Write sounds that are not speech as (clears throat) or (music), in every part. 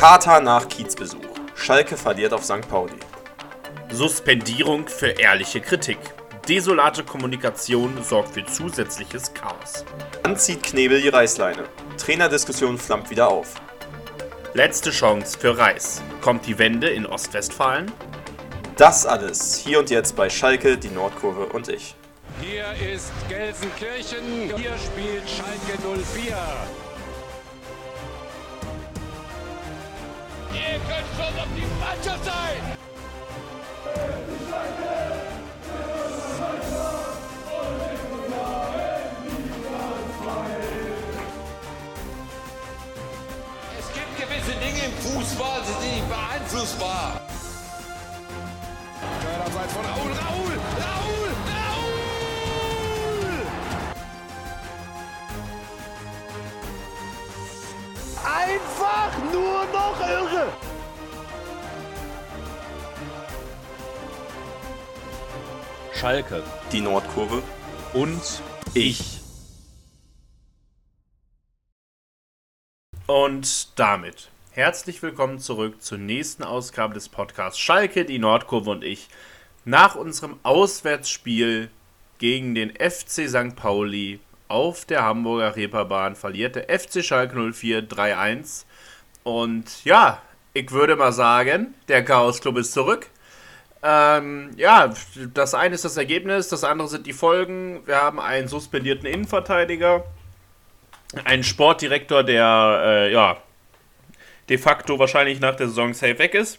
Kater nach Kiezbesuch. Schalke verliert auf St. Pauli. Suspendierung für ehrliche Kritik. Desolate Kommunikation sorgt für zusätzliches Chaos. Dann zieht Knebel die Reißleine. Trainerdiskussion flammt wieder auf. Letzte Chance für Reis. Kommt die Wende in Ostwestfalen? Das alles hier und jetzt bei Schalke, die Nordkurve und ich. Hier ist Gelsenkirchen. Hier spielt Schalke 04. Ihr könnt schon auf die Mannschaft sein! Es gibt gewisse Dinge im Fußball, die sind nicht beeinflussbar. Abseits von Raul, Raul, Raul, Einfach nur noch irre! Schalke Die Nordkurve und ich. Und damit herzlich willkommen zurück zur nächsten Ausgabe des Podcasts Schalke, die Nordkurve und ich. Nach unserem Auswärtsspiel gegen den FC St. Pauli auf der Hamburger Reeperbahn verliert der FC Schalke 04 3-1. Und ja, ich würde mal sagen, der Chaos Club ist zurück. Ähm, ja, das eine ist das Ergebnis, das andere sind die Folgen. Wir haben einen suspendierten Innenverteidiger, einen Sportdirektor, der äh, ja de facto wahrscheinlich nach der Saison safe weg ist.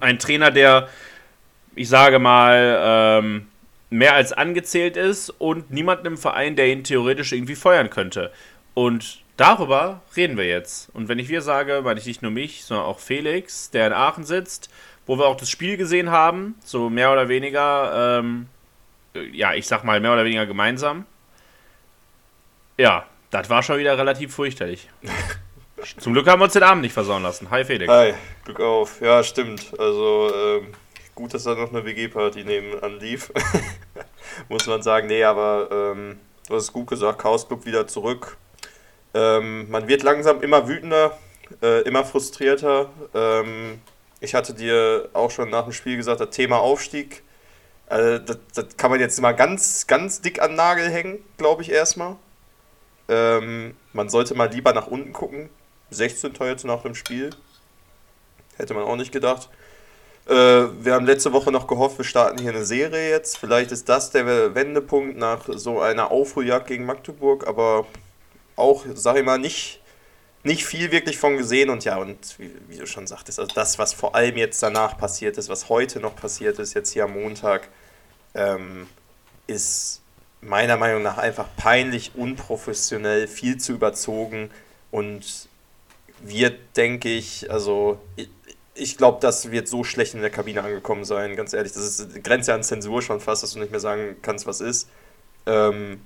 Ein Trainer, der, ich sage mal, ähm, mehr als angezählt ist und niemanden im Verein, der ihn theoretisch irgendwie feuern könnte. Und darüber reden wir jetzt. Und wenn ich wir sage, meine ich nicht nur mich, sondern auch Felix, der in Aachen sitzt, wo wir auch das Spiel gesehen haben, so mehr oder weniger, ähm, ja, ich sag mal mehr oder weniger gemeinsam. Ja, das war schon wieder relativ fürchterlich. (laughs) Zum Glück haben wir uns den Abend nicht versauen lassen. Hi Felix. Hi, Glück auf. Ja, stimmt. Also ähm, gut, dass da noch eine WG-Party nebenan lief. (laughs) Muss man sagen. Nee, aber ähm, du hast es gut gesagt. Chaos Club wieder zurück. Ähm, man wird langsam immer wütender, äh, immer frustrierter. Ähm, ich hatte dir auch schon nach dem Spiel gesagt, das Thema Aufstieg, äh, das, das kann man jetzt mal ganz, ganz dick an Nagel hängen, glaube ich erstmal. Ähm, man sollte mal lieber nach unten gucken. 16 jetzt nach dem Spiel. Hätte man auch nicht gedacht. Äh, wir haben letzte Woche noch gehofft, wir starten hier eine Serie jetzt. Vielleicht ist das der Wendepunkt nach so einer Aufholjagd gegen Magdeburg, aber auch, sag ich mal, nicht, nicht viel wirklich von gesehen. Und ja, und wie, wie du schon sagtest, also das, was vor allem jetzt danach passiert ist, was heute noch passiert ist, jetzt hier am Montag, ähm, ist meiner Meinung nach einfach peinlich, unprofessionell, viel zu überzogen und wird, denke ich, also ich, ich glaube, das wird so schlecht in der Kabine angekommen sein, ganz ehrlich. Das ist grenzt ja an Zensur schon fast, dass du nicht mehr sagen kannst, was ist. Ähm,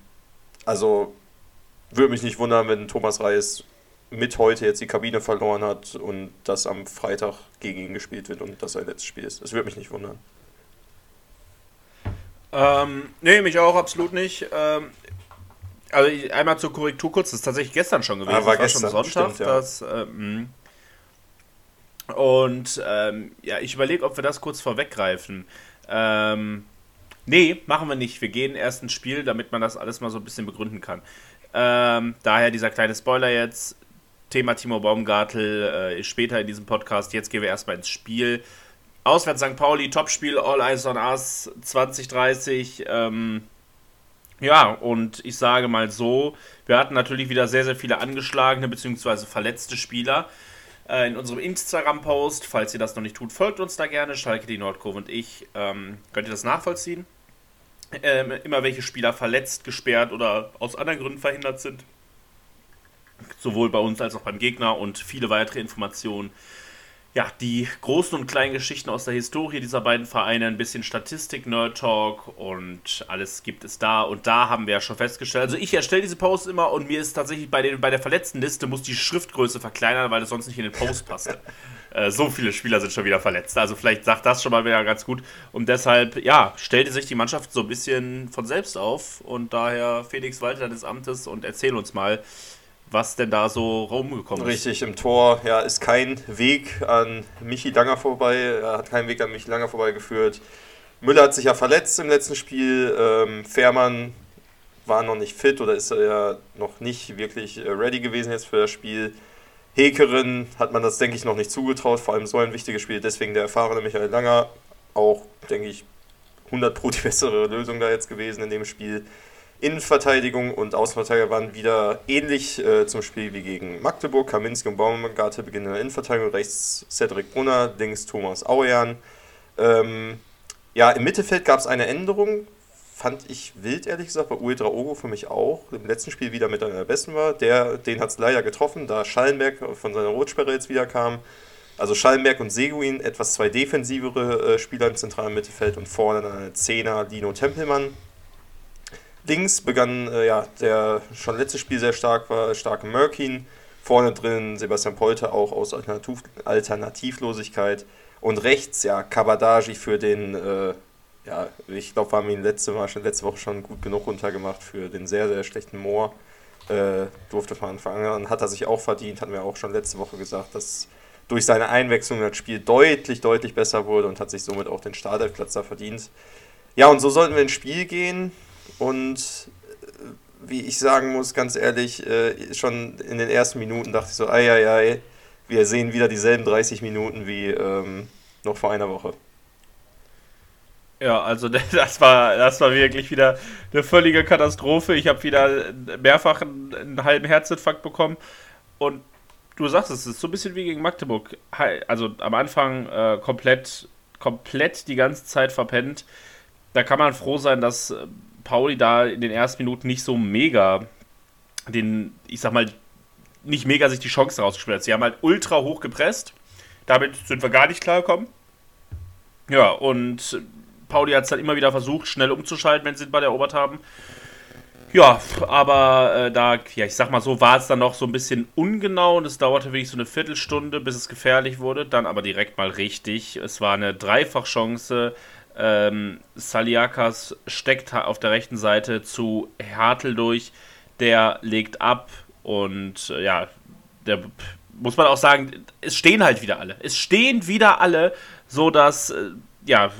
also würde mich nicht wundern, wenn Thomas Reis mit heute jetzt die Kabine verloren hat und das am Freitag gegen ihn gespielt wird und das sein letztes Spiel ist. Das würde mich nicht wundern. Ähm, nee, mich auch absolut nicht. Ähm, also einmal zur Korrektur kurz, das ist tatsächlich gestern schon gewesen. Ah, war das gestern, war schon Sonntag. stimmt, ja. das, ähm, und ähm, ja, ich überlege, ob wir das kurz vorweggreifen. Ähm, nee, machen wir nicht. Wir gehen erst ins Spiel, damit man das alles mal so ein bisschen begründen kann. Ähm, daher dieser kleine Spoiler jetzt. Thema Timo Baumgartel äh, ist später in diesem Podcast. Jetzt gehen wir erstmal ins Spiel. Auswärts St. Pauli, Topspiel, All Eyes on Us 2030. Ähm, ja, und ich sage mal so, wir hatten natürlich wieder sehr, sehr viele angeschlagene bzw. verletzte Spieler. Äh, in unserem Instagram-Post, falls ihr das noch nicht tut, folgt uns da gerne. Schalke, die Nordkurve und ich. Ähm, könnt ihr das nachvollziehen? Ähm, immer welche Spieler verletzt, gesperrt oder aus anderen Gründen verhindert sind. Sowohl bei uns als auch beim Gegner und viele weitere Informationen ja, die großen und kleinen Geschichten aus der Historie dieser beiden Vereine, ein bisschen Statistik, Nerd Talk und alles gibt es da. Und da haben wir ja schon festgestellt, also ich erstelle diese Posts immer und mir ist tatsächlich bei, den, bei der verletzten Liste muss die Schriftgröße verkleinern, weil das sonst nicht in den Post passt. (laughs) äh, so viele Spieler sind schon wieder verletzt. Also vielleicht sagt das schon mal wieder ganz gut. Und deshalb, ja, stellte sich die Mannschaft so ein bisschen von selbst auf. Und daher Felix Walter des Amtes und erzähl uns mal, was denn da so rumgekommen ist. Richtig, im Tor ja, ist kein Weg an Michi Langer vorbei, er hat keinen Weg an Michi Langer vorbeigeführt. Müller hat sich ja verletzt im letzten Spiel, ähm, Fährmann war noch nicht fit oder ist er ja noch nicht wirklich äh, ready gewesen jetzt für das Spiel. Hekerin hat man das, denke ich, noch nicht zugetraut, vor allem so ein wichtiges Spiel, deswegen der erfahrene Michael Langer, auch, denke ich, 100 Pro die bessere Lösung da jetzt gewesen in dem Spiel. Innenverteidigung und Außenverteidiger waren wieder ähnlich äh, zum Spiel wie gegen Magdeburg. Kaminski und Baumgarte beginnen in der Innenverteidigung. Rechts Cedric Brunner, links Thomas Auejan. Ähm, ja, im Mittelfeld gab es eine Änderung. Fand ich wild, ehrlich gesagt, weil Uedra Ogo für mich auch im letzten Spiel wieder mit einer der besten war. Der, den hat es leider getroffen, da Schallenberg von seiner Rotsperre jetzt wieder kam. Also Schallenberg und Seguin, etwas zwei defensivere äh, Spieler im zentralen Mittelfeld und vorne dann eine Zehner Dino Tempelmann. Links begann äh, ja, der schon letztes Spiel sehr stark war, starke Mörkin. Vorne drin Sebastian Polter auch aus Alternativ Alternativlosigkeit. Und rechts, ja, Kabadaji für den, äh, ja, ich glaube, wir haben ihn letzte, Mal, schon, letzte Woche schon gut genug runtergemacht für den sehr, sehr schlechten Moor. Äh, durfte von Anfang an, hat er sich auch verdient, hatten wir auch schon letzte Woche gesagt, dass durch seine Einwechslung das Spiel deutlich, deutlich besser wurde und hat sich somit auch den Startelfplatz da verdient. Ja, und so sollten wir ins Spiel gehen. Und äh, wie ich sagen muss, ganz ehrlich, äh, schon in den ersten Minuten dachte ich so, ei, ei, ei, wir sehen wieder dieselben 30 Minuten wie ähm, noch vor einer Woche. Ja, also (laughs) das war, das war wirklich wieder eine völlige Katastrophe. Ich habe wieder mehrfach einen, einen, halben Herzinfarkt bekommen. Und du sagst es, es ist so ein bisschen wie gegen Magdeburg. Also am Anfang äh, komplett, komplett die ganze Zeit verpennt. Da kann man froh sein, dass äh, Pauli da in den ersten Minuten nicht so mega den, ich sag mal, nicht mega sich die Chance rausgespielt hat. Sie haben halt ultra hoch gepresst. Damit sind wir gar nicht klargekommen. Ja, und Pauli hat es dann immer wieder versucht, schnell umzuschalten, wenn sie den Ball erobert haben. Ja, aber äh, da, ja, ich sag mal so, war es dann noch so ein bisschen ungenau und es dauerte wirklich so eine Viertelstunde, bis es gefährlich wurde. Dann aber direkt mal richtig. Es war eine Dreifachchance. Ähm, Saliakas steckt auf der rechten Seite zu Hartl durch. Der legt ab und äh, ja, der muss man auch sagen, es stehen halt wieder alle. Es stehen wieder alle, so dass äh, ja,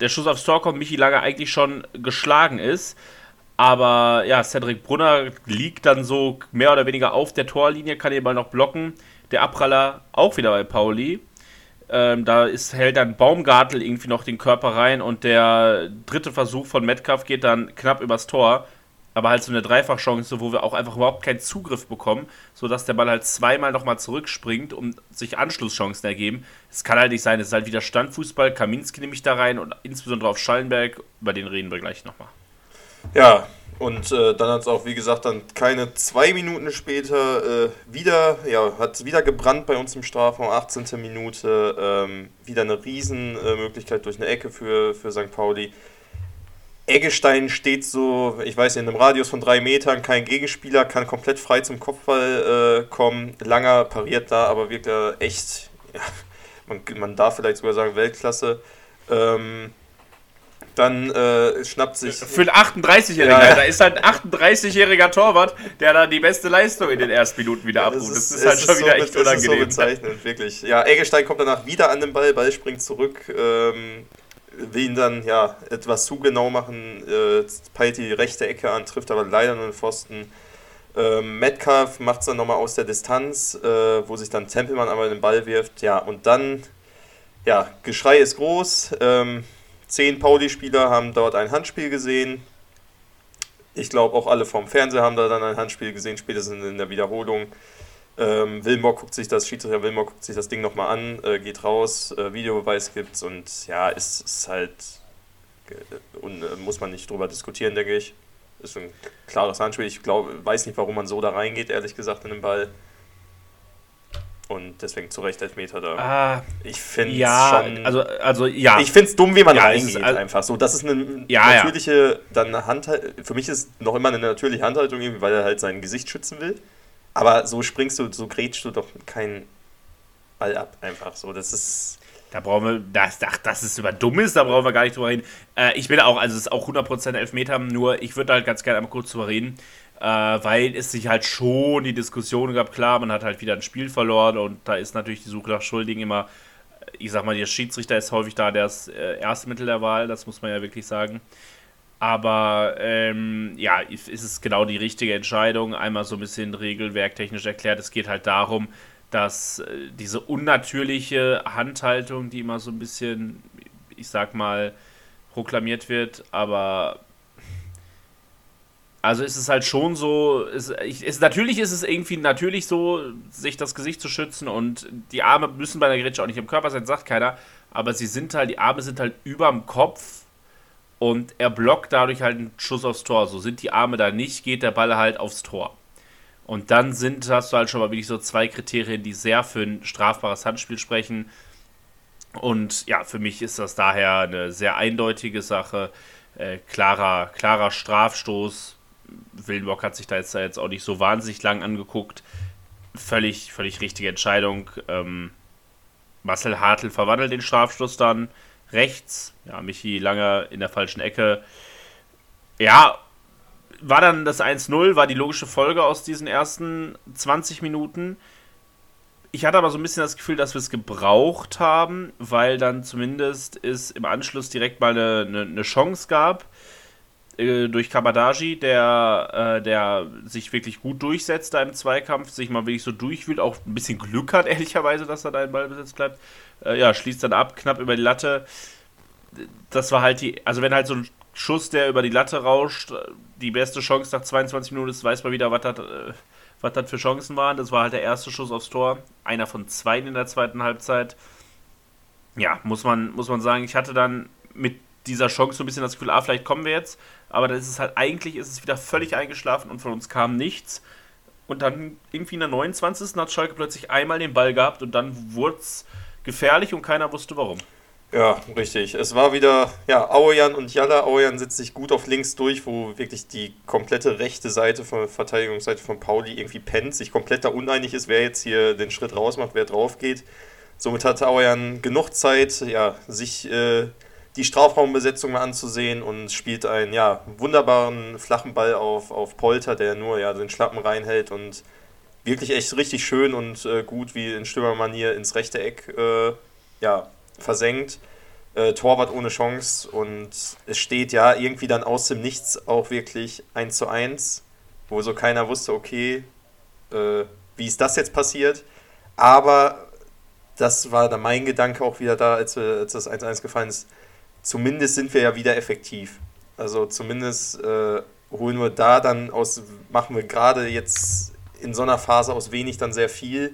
der Schuss aufs Tor kommt, Michi Langer eigentlich schon geschlagen ist. Aber ja, Cedric Brunner liegt dann so mehr oder weniger auf der Torlinie, kann den Ball noch blocken. Der Abpraller auch wieder bei Pauli. Ähm, da ist, hält dann Baumgartel irgendwie noch den Körper rein und der dritte Versuch von Metcalf geht dann knapp übers Tor. Aber halt so eine Dreifachchance, wo wir auch einfach überhaupt keinen Zugriff bekommen, sodass der Ball halt zweimal nochmal zurückspringt und sich Anschlusschancen ergeben. Es kann halt nicht sein, es ist halt wieder Standfußball. Kaminski nehme ich da rein und insbesondere auf Schallenberg, über den reden wir gleich nochmal. Ja, und äh, dann hat es auch, wie gesagt, dann keine zwei Minuten später äh, wieder, ja, hat wieder gebrannt bei uns im Strafraum, 18. Minute, ähm, wieder eine Riesenmöglichkeit durch eine Ecke für, für St. Pauli. Eggestein steht so, ich weiß nicht, in einem Radius von drei Metern, kein Gegenspieler, kann komplett frei zum Kopfball äh, kommen. Langer pariert da, aber wirkt echt, ja, man, man darf vielleicht sogar sagen, Weltklasse. Ähm, dann äh, schnappt sich. Für einen 38-Jährigen, ja, da ist halt ein 38-jähriger Torwart, der da die beste Leistung in den ersten Minuten wieder abruft. Das, das, ist, halt schon so, wieder echt unangenehm. Das ist so bezeichnend, wirklich. Ja, Eggestein kommt danach wieder an den Ball, Ball springt zurück, ähm, will ihn dann ja etwas zu genau machen, äh, peilt die rechte Ecke an, trifft aber leider nur den Pfosten. Ähm, Metcalf macht es dann nochmal aus der Distanz, äh, wo sich dann Tempelmann einmal den Ball wirft. Ja, und dann, ja, Geschrei ist groß. Ähm, Zehn Pauli-Spieler haben dort ein Handspiel gesehen. Ich glaube, auch alle vom Fernseher haben da dann ein Handspiel gesehen, spätestens in der Wiederholung. Ähm, Wilmore guckt sich das, Schiedsrichter Wilmore guckt sich das Ding nochmal an, äh, geht raus, äh, Videobeweis gibt's und ja, ist, ist halt, äh, und, äh, muss man nicht drüber diskutieren, denke ich. Ist ein klares Handspiel. Ich glaube, weiß nicht, warum man so da reingeht, ehrlich gesagt, in den Ball. Und deswegen zu Recht Elfmeter da. Ah, ich finde ja, schon. Also, also ja. Ich finde es dumm, wie man ja, reingeht, also, einfach so. Das ist eine ja, natürliche ja. dann Hand. Für mich ist noch immer eine natürliche Handhaltung, weil er halt sein Gesicht schützen will. Aber so springst du, so grätschst du doch keinen Ball ab, einfach so. Das ist. Da brauchen wir, das, ach, das ist über Dummes, da brauchen wir gar nicht drüber reden. Äh, ich bin auch, also es ist auch 100% Elfmeter, nur ich würde halt ganz gerne einmal kurz drüber reden. äh, weil es sich halt schon die Diskussion gab, klar, man hat halt wieder ein Spiel verloren und da ist natürlich die Suche nach Schuldigen immer, ich sag mal, der Schiedsrichter ist häufig da das äh, erste Mittel der Wahl, das muss man ja wirklich sagen. Aber ähm, ja, ist es genau die richtige Entscheidung. Einmal so ein bisschen regelwerktechnisch erklärt. Es geht halt darum, dass äh, diese unnatürliche Handhaltung, die immer so ein bisschen, ich sag mal, proklamiert wird, aber also ist es halt schon so, ist, ist, natürlich ist es irgendwie natürlich so, sich das Gesicht zu schützen und die Arme müssen bei der Grätsche auch nicht im Körper sein, sagt keiner, aber sie sind halt, die Arme sind halt überm Kopf und er blockt dadurch halt einen Schuss aufs Tor. So sind die Arme da nicht, geht der Ball halt aufs Tor. Und dann sind, hast du halt schon mal wirklich so zwei Kriterien, die sehr für ein strafbares Handspiel sprechen. Und ja, für mich ist das daher eine sehr eindeutige Sache. Äh, klarer, klarer Strafstoß Willenbock hat sich da jetzt, da jetzt auch nicht so wahnsinnig lang angeguckt. Völlig, völlig richtige Entscheidung. Ähm, Marcel Hartl verwandelt den Strafstoß dann rechts. Ja, Michi lange in der falschen Ecke. Ja, war dann das 1-0, war die logische Folge aus diesen ersten 20 Minuten. Ich hatte aber so ein bisschen das Gefühl, dass wir es gebraucht haben, weil dann zumindest es im Anschluss direkt mal eine, eine, eine Chance gab äh, durch Kabadaji, der, äh, der sich wirklich gut durchsetzt da im Zweikampf, sich mal wirklich so durchwühlt, auch ein bisschen Glück hat, (laughs) ehrlicherweise, dass er da im Ballbesitz bleibt. Äh, ja, schließt dann ab, knapp über die Latte. Das war halt die, also wenn halt so ein Schuss, der über die Latte rauscht, die beste Chance nach 22 Minuten ist, weiß man wieder, was das, äh, was das für Chancen waren. Das war halt der erste Schuss aufs Tor, einer von zwei in der zweiten Halbzeit. Ja, muss man, muss man sagen, ich hatte dann mit dieser Chance so ein bisschen das Gefühl, ah, vielleicht kommen wir jetzt. Aber dann ist es halt, eigentlich ist es wieder völlig eingeschlafen und von uns kam nichts. Und dann irgendwie in der 29. hat Schalke plötzlich einmal den Ball gehabt und dann wurde es gefährlich und keiner wusste warum. Ja, richtig. Es war wieder, ja, Aoyan und Jalla. Aoyan setzt sich gut auf links durch, wo wirklich die komplette rechte Seite von Verteidigungsseite von Pauli irgendwie pennt, sich komplett da uneinig ist, wer jetzt hier den Schritt rausmacht, wer drauf geht. Somit hat Aoyan genug Zeit, ja, sich äh, die Strafraumbesetzung mal anzusehen und spielt einen ja, wunderbaren flachen Ball auf, auf Polter, der nur ja, den Schlappen reinhält und wirklich echt richtig schön und äh, gut wie in Stürmermanier ins rechte Eck äh, ja, versenkt. Äh, Torwart ohne Chance und es steht ja irgendwie dann aus dem Nichts auch wirklich 1 zu 1, wo so keiner wusste, okay, äh, wie ist das jetzt passiert? Aber das war dann mein Gedanke auch wieder da, als, als das 1-1 gefallen ist zumindest sind wir ja wieder effektiv. Also zumindest äh, holen wir da dann aus, machen wir gerade jetzt in so einer Phase aus wenig dann sehr viel,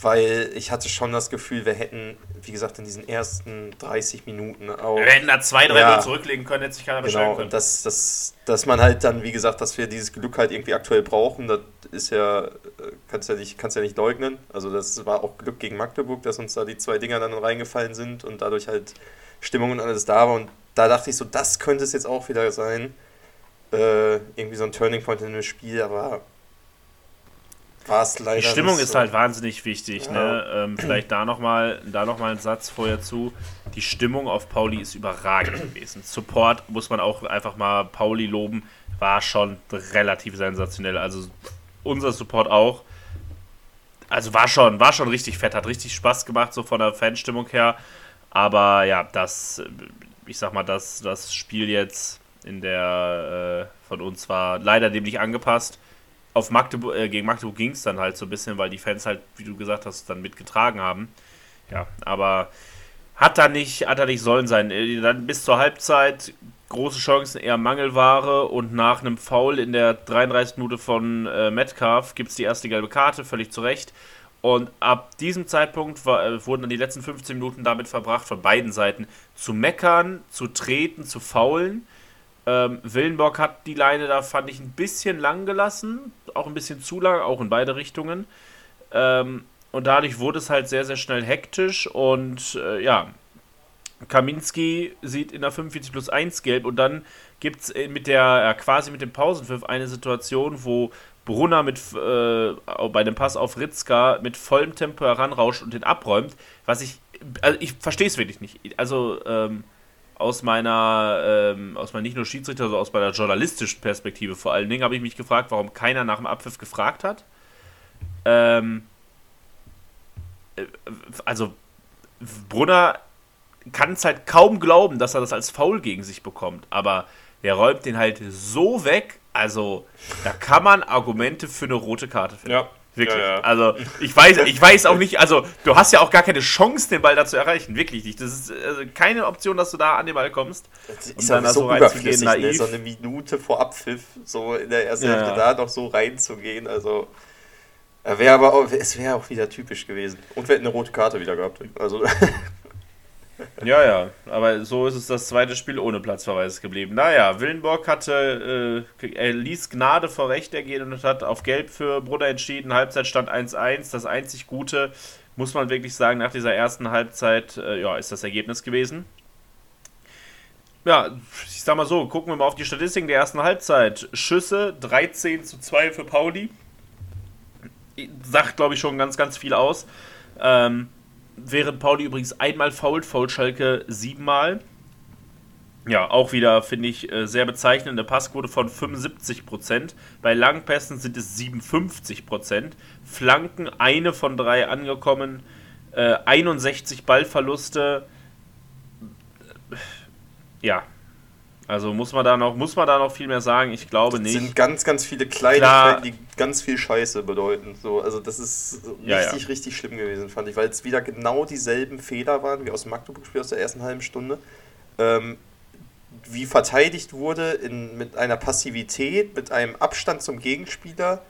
weil ich hatte schon das Gefühl, wir hätten, wie gesagt, in diesen ersten 30 Minuten auch. Wir hätten da zwei, drei ja, zurücklegen können, hätte sich keiner beschweren genau, können. Dass, dass, dass man halt dann, wie gesagt, dass wir dieses Glück halt irgendwie aktuell brauchen, das ist ja, äh, kannst ja nicht, kannst ja nicht leugnen. Also das war auch Glück gegen Magdeburg, dass uns da die zwei Dinger dann reingefallen sind und dadurch halt Stimmung und alles da war. Und da dachte ich so, das könnte es jetzt auch wieder sein. Äh, irgendwie so ein Turning Point in dem Spiel, aber war es leider. Die Stimmung ist so. halt wahnsinnig wichtig. Ja. Ne? Ähm, vielleicht da nochmal noch ein Satz vorher zu. Die Stimmung auf Pauli ist überragend gewesen. Support muss man auch einfach mal Pauli loben, war schon relativ sensationell. Also unser Support auch. Also war schon, war schon richtig fett, hat richtig Spaß gemacht, so von der Fanstimmung her. Aber ja, das, ich sag mal, das, das Spiel jetzt in der äh, von uns war leider dem nicht angepasst. Auf Magdeburg, äh, gegen Magdeburg ging es dann halt so ein bisschen, weil die Fans halt, wie du gesagt hast, dann mitgetragen haben. Ja, aber hat da nicht, hat da nicht sollen sein. Äh, dann bis zur Halbzeit große Chancen, eher Mangelware und nach einem Foul in der 33. Minute von äh, Metcalf gibt es die erste gelbe Karte, völlig zu Recht. Und ab diesem Zeitpunkt war, äh, wurden dann die letzten 15 Minuten damit verbracht, von beiden Seiten zu meckern, zu treten, zu faulen. Ähm, Willenborg hat die Leine da, fand ich, ein bisschen lang gelassen, auch ein bisschen zu lang, auch in beide Richtungen. Ähm, und dadurch wurde es halt sehr, sehr schnell hektisch und äh, ja, Kaminski sieht in der 45 plus 1 gelb und dann gibt es äh, mit der, äh, quasi mit dem Pausenpfiff eine Situation, wo Brunner mit, äh, bei dem Pass auf Ritzka mit vollem Tempo heranrauscht und den abräumt, was ich, also ich verstehe es wirklich nicht. Also, ähm, aus meiner, ähm, aus meiner nicht nur Schiedsrichter, sondern aus meiner journalistischen Perspektive vor allen Dingen, habe ich mich gefragt, warum keiner nach dem Abpfiff gefragt hat. Ähm, äh, also Brunner kann es halt kaum glauben, dass er das als Foul gegen sich bekommt, aber der räumt den halt so weg, also da kann man Argumente für eine rote Karte finden. Ja. Wirklich. Ja, ja. Also ich weiß, ich weiß auch nicht, also du hast ja auch gar keine Chance, den Ball da zu erreichen. Wirklich nicht. Das ist also keine Option, dass du da an den Ball kommst. Das Und ist dann aber da so so reinzugehen, überflüssig, ne? naiv. so eine Minute vor Abpfiff, so in der ersten Ja. Hälfte da noch so reinzugehen, also wäre aber auch, es wäre auch wieder typisch gewesen. Und wir hätten eine rote Karte wieder gehabt. Also (laughs) Ja, ja, aber so ist es das zweite Spiel ohne Platzverweis geblieben. Naja, Willenborg hatte, äh, er ließ Gnade vor Recht ergehen und hat auf Gelb für Brunner entschieden. Halbzeitstand 1-1. Das einzig Gute, muss man wirklich sagen, nach dieser ersten Halbzeit, äh, ja, ist das Ergebnis gewesen. Ja, ich sag mal so, gucken wir mal auf die Statistiken der ersten Halbzeit. Schüsse 13 zu 2 für Pauli. Sagt, glaube ich, schon ganz, ganz viel aus. Ähm, während Pauli übrigens einmal fault, fault Schalke siebenmal. Ja, auch wieder, finde ich, äh, sehr bezeichnende Passquote von 75%. Bei Langpässen sind es 57%. Flanken, eine von drei angekommen. Äh, 61 Ballverluste. Ja. Also muss man da noch, muss man da noch viel mehr sagen? Ich glaube das nicht. sind ganz, ganz viele Kleinigkeiten, die ganz viel Scheiße bedeuten. So, also das ist Ja, richtig, ja. richtig schlimm gewesen, fand ich, weil es wieder genau dieselben Fehler waren wie aus dem Magdeburg-Spiel aus der ersten halben Stunde. Ähm, wie verteidigt wurde in, mit einer Passivität, mit einem Abstand zum Gegenspieler.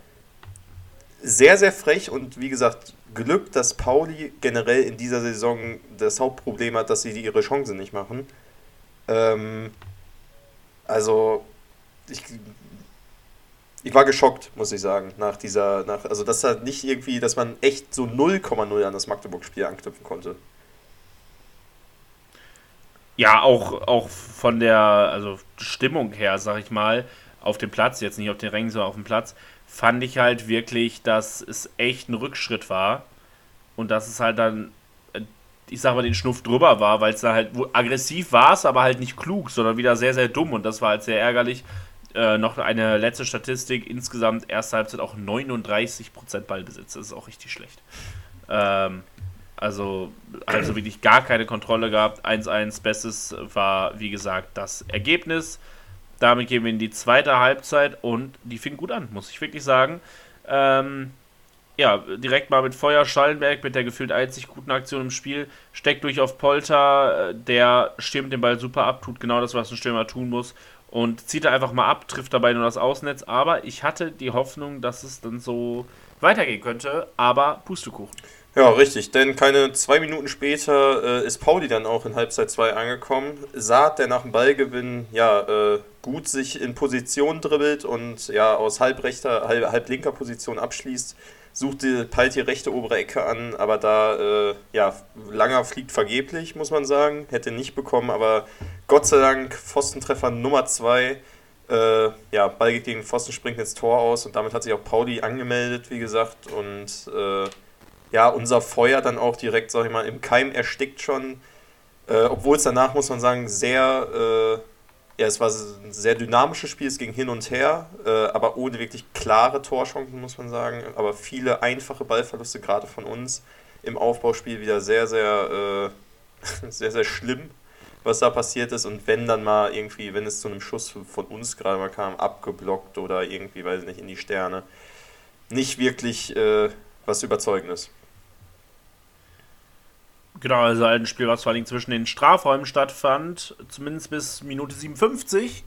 Sehr, sehr frech und wie gesagt, Glück, dass Pauli generell in dieser Saison das Hauptproblem hat, dass sie ihre Chancen nicht machen. Ähm, also, ich, ich war geschockt, muss ich sagen, nach dieser, nach, also dass da nicht irgendwie, dass man echt so 0,0 an das Magdeburg-Spiel anknüpfen konnte. Ja, auch, auch von der also Stimmung her, sag ich mal, auf dem Platz, jetzt nicht auf den Rängen, sondern auf dem Platz, fand ich halt wirklich, dass es echt ein Rückschritt war und dass es halt dann, ich sag mal, den Schnuff drüber war, weil es da halt aggressiv war es, aber halt nicht klug, sondern wieder sehr, sehr dumm und das war halt sehr ärgerlich. Äh, noch eine letzte Statistik, insgesamt erste Halbzeit auch 39% Ballbesitz, das ist auch richtig schlecht. Ähm, also, also wirklich gar keine Kontrolle gehabt. 1-1, Bestes war, wie gesagt, das Ergebnis. Damit gehen wir in die zweite Halbzeit und die fing gut an, muss ich wirklich sagen. Ähm, ja, direkt mal mit Feuer Schallenberg mit der gefühlt einzig guten Aktion im Spiel. Steckt durch auf Polter, äh, der stimmt den Ball super ab, tut genau das, was ein Stürmer tun muss und zieht er einfach mal ab, trifft dabei nur das Außennetz. Aber ich hatte die Hoffnung, dass es dann so weitergehen könnte, aber Pustekuchen. Ja, richtig, denn keine zwei Minuten später äh, ist Pauli dann auch in Halbzeit 2 angekommen. Saat, der nach dem Ballgewinn ja äh, gut sich in Position dribbelt und ja aus halbrechter, halb, halblinker Position abschließt, suchte Palt die rechte obere Ecke an, aber da äh, ja Langer fliegt vergeblich, muss man sagen, hätte nicht bekommen, aber Gott sei Dank Pfostentreffer Nummer 2. Äh, ja, Ball geht gegen Pfosten, springt ins Tor aus und damit hat sich auch Pauli angemeldet, wie gesagt, und äh, ja, unser Feuer dann auch direkt, sag ich mal, im Keim erstickt schon. Äh, Obwohl es danach, muss man sagen, sehr, äh, ja, es war ein sehr dynamisches Spiel, es ging hin und her, äh, aber ohne wirklich klare Torchancen, muss man sagen. Aber viele einfache Ballverluste, gerade von uns im Aufbauspiel, wieder sehr, sehr, äh, (laughs) sehr, sehr schlimm, was da passiert ist. Und wenn dann mal irgendwie, wenn es zu einem Schuss von uns gerade mal kam, abgeblockt oder irgendwie, weiß ich nicht, in die Sterne, nicht wirklich äh, was Überzeugendes. Genau, also ein Spiel, was vor allem zwischen den Strafräumen stattfand, zumindest bis Minute 57,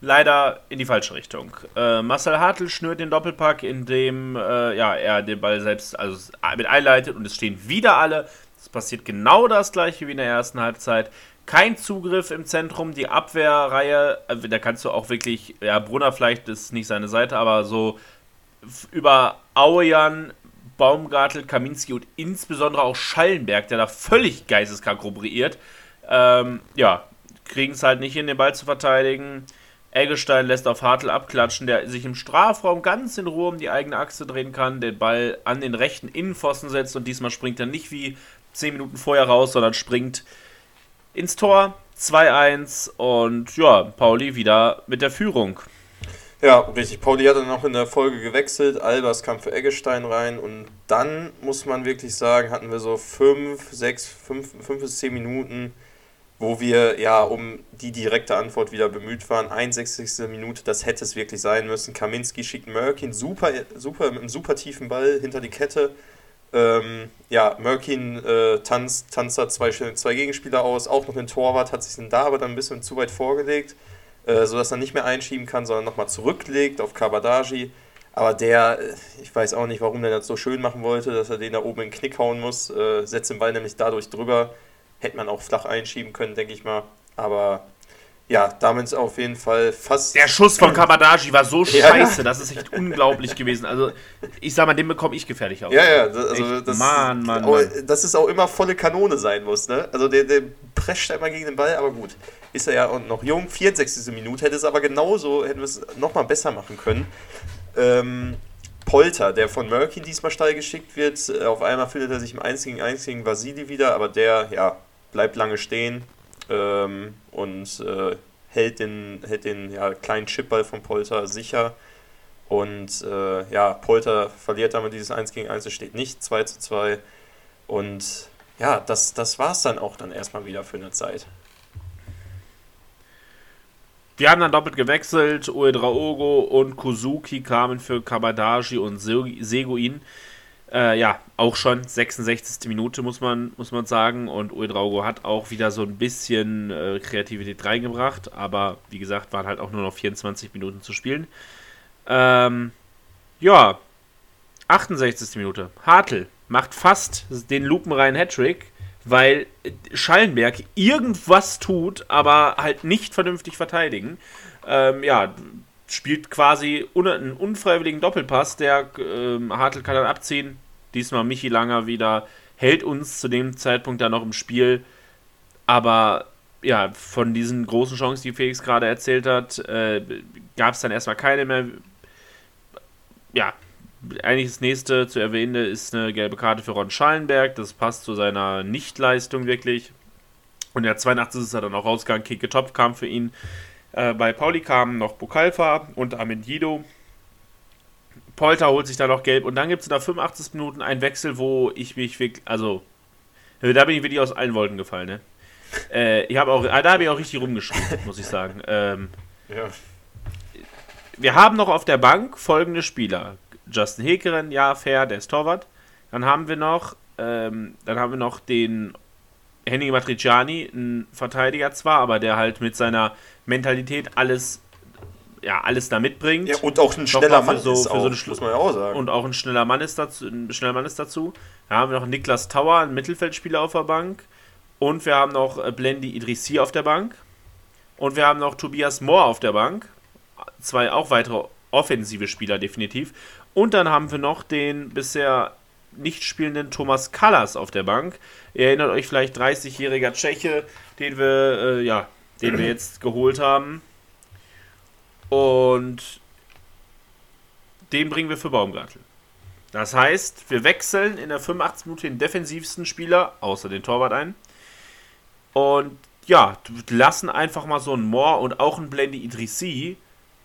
leider in die falsche Richtung. Äh, Marcel Hartl schnürt den Doppelpack, indem äh, ja, er den Ball selbst also mit einleitet und es stehen wieder alle. Es passiert genau das gleiche wie in der ersten Halbzeit. Kein Zugriff im Zentrum, die Abwehrreihe, äh, da kannst du auch wirklich, ja, Brunner vielleicht ist nicht seine Seite, aber so über Auejan, Baumgartel, Kaminski und insbesondere auch Schallenberg, der da völlig geisteskrank rubriert, ähm, ja, kriegen es halt nicht hin, den Ball zu verteidigen. Eggestein lässt auf Hartl abklatschen, der sich im Strafraum ganz in Ruhe um die eigene Achse drehen kann, den Ball an den rechten Innenpfosten setzt und diesmal springt er nicht wie 10 Minuten vorher raus, sondern springt ins Tor. 2-1 und ja, Pauli wieder mit der Führung. Ja, richtig. Pauli hat dann auch in der Folge gewechselt. Albers kam für Eggestein rein und dann muss man wirklich sagen, hatten wir so 5, 6, 5 bis 10 Minuten, wo wir ja um die direkte Antwort wieder bemüht waren. 61. Minute, das hätte es wirklich sein müssen. Kaminski schickt Merkin super, super, mit einem super tiefen Ball hinter die Kette. Ähm, ja, Merkin äh, tanzt, zwei, zwei Gegenspieler aus, auch noch den Torwart, hat sich dann da aber dann ein bisschen zu weit vorgelegt äh, sodass er nicht mehr einschieben kann, sondern nochmal zurücklegt auf Kabadaji. Aber der, äh, ich weiß auch nicht, warum der das so schön machen wollte, dass er den da oben in den Knick hauen muss. Äh, setzt den Ball nämlich dadurch drüber. Hätte man auch flach einschieben können, denke ich mal. Aber ja, damit ist auf jeden Fall fast. Der Schuss von Kabadaji war so (laughs) ja. scheiße, das ist echt unglaublich gewesen. Also, ich sag mal, den bekomme ich gefährlich auf. Ja, ja, also das, Mann, Mann, Mann. Dass es auch immer volle Kanone sein muss, ne? Also, der, der prescht immer gegen den Ball, aber gut ist er ja noch jung, 64. Minute, hätte es aber genauso, hätten wir es nochmal besser machen können. Ähm, Polter, der von Merkin diesmal steil geschickt wird, äh, auf einmal findet er sich im einzigen einzigen Vasili wieder, aber der, ja, bleibt lange stehen ähm, und äh, hält den, hält den ja, kleinen Chipball von Polter sicher. Und äh, ja, Polter verliert damit dieses 1 gegen 1, es steht nicht 2 zu 2. Und ja, das, das war es dann auch dann erstmal wieder für eine Zeit. Wir haben dann doppelt gewechselt. Uedraogo und Kuzuki kamen für Kabadashi und Seguin. Äh, ja, auch schon 66. Minute, muss man, muss man sagen. Und Uedraogo hat auch wieder so ein bisschen äh, Kreativität reingebracht. Aber wie gesagt, waren halt auch nur noch 24 Minuten zu spielen. Ähm, ja, 68. Minute. Hartl macht fast den lupenreinen Hattrick weil Schallenberg irgendwas tut, aber halt nicht vernünftig verteidigen. Ähm, ja, spielt quasi einen unfreiwilligen Doppelpass, der ähm, Hartl kann dann abziehen. Diesmal Michi Langer wieder, hält uns zu dem Zeitpunkt dann noch im Spiel. Aber ja, von diesen großen Chancen, die Felix gerade erzählt hat, äh, gab es dann erstmal keine mehr. Ja, eigentlich das nächste zu erwähnen ist eine gelbe Karte für Ron Schallenberg. Das passt zu seiner Nichtleistung wirklich. Und der 82 ist er dann auch rausgegangen. Kike Top kam für ihn. Äh, bei Pauli kamen noch Bukalfa und Amendido. Polter holt sich da noch gelb. Und dann gibt es in der 85 Minuten einen Wechsel, wo ich mich wirklich. Also, da bin ich wirklich aus allen Wolken gefallen. Ne? Äh, ich auch, da habe ich auch richtig rumgeschrieben, muss ich sagen. Ähm, ja. Wir haben noch auf der Bank folgende Spieler: Justin Hekeren, ja, fair, der ist Torwart. Dann haben wir noch, ähm, dann haben wir noch den Henning Matriciani, ein Verteidiger zwar, aber der halt mit seiner Mentalität alles, ja, alles da mitbringt. Ja, und auch ein schneller Mann so, ist auch, so muss man ja auch sagen. Und auch ein schneller Mann ist dazu. Ein schneller Mann ist dazu. Da haben wir noch Niklas Tauer, ein Mittelfeldspieler auf der Bank. Und wir haben noch äh, Blendi Idrissi auf der Bank. Und wir haben noch Tobias Mohr auf der Bank. Zwei auch weitere offensive Spieler definitiv. Und dann haben wir noch den bisher nicht spielenden Thomas Kallas auf der Bank. Ihr erinnert euch vielleicht 30-jähriger Tscheche, den wir, äh, ja, den wir jetzt geholt haben. Und den bringen wir für Baumgartel. Das heißt, wir wechseln in der 85 Minute den defensivsten Spieler, außer den Torwart ein. Und ja, lassen einfach mal so einen Moore und auch einen Blendy Idrissi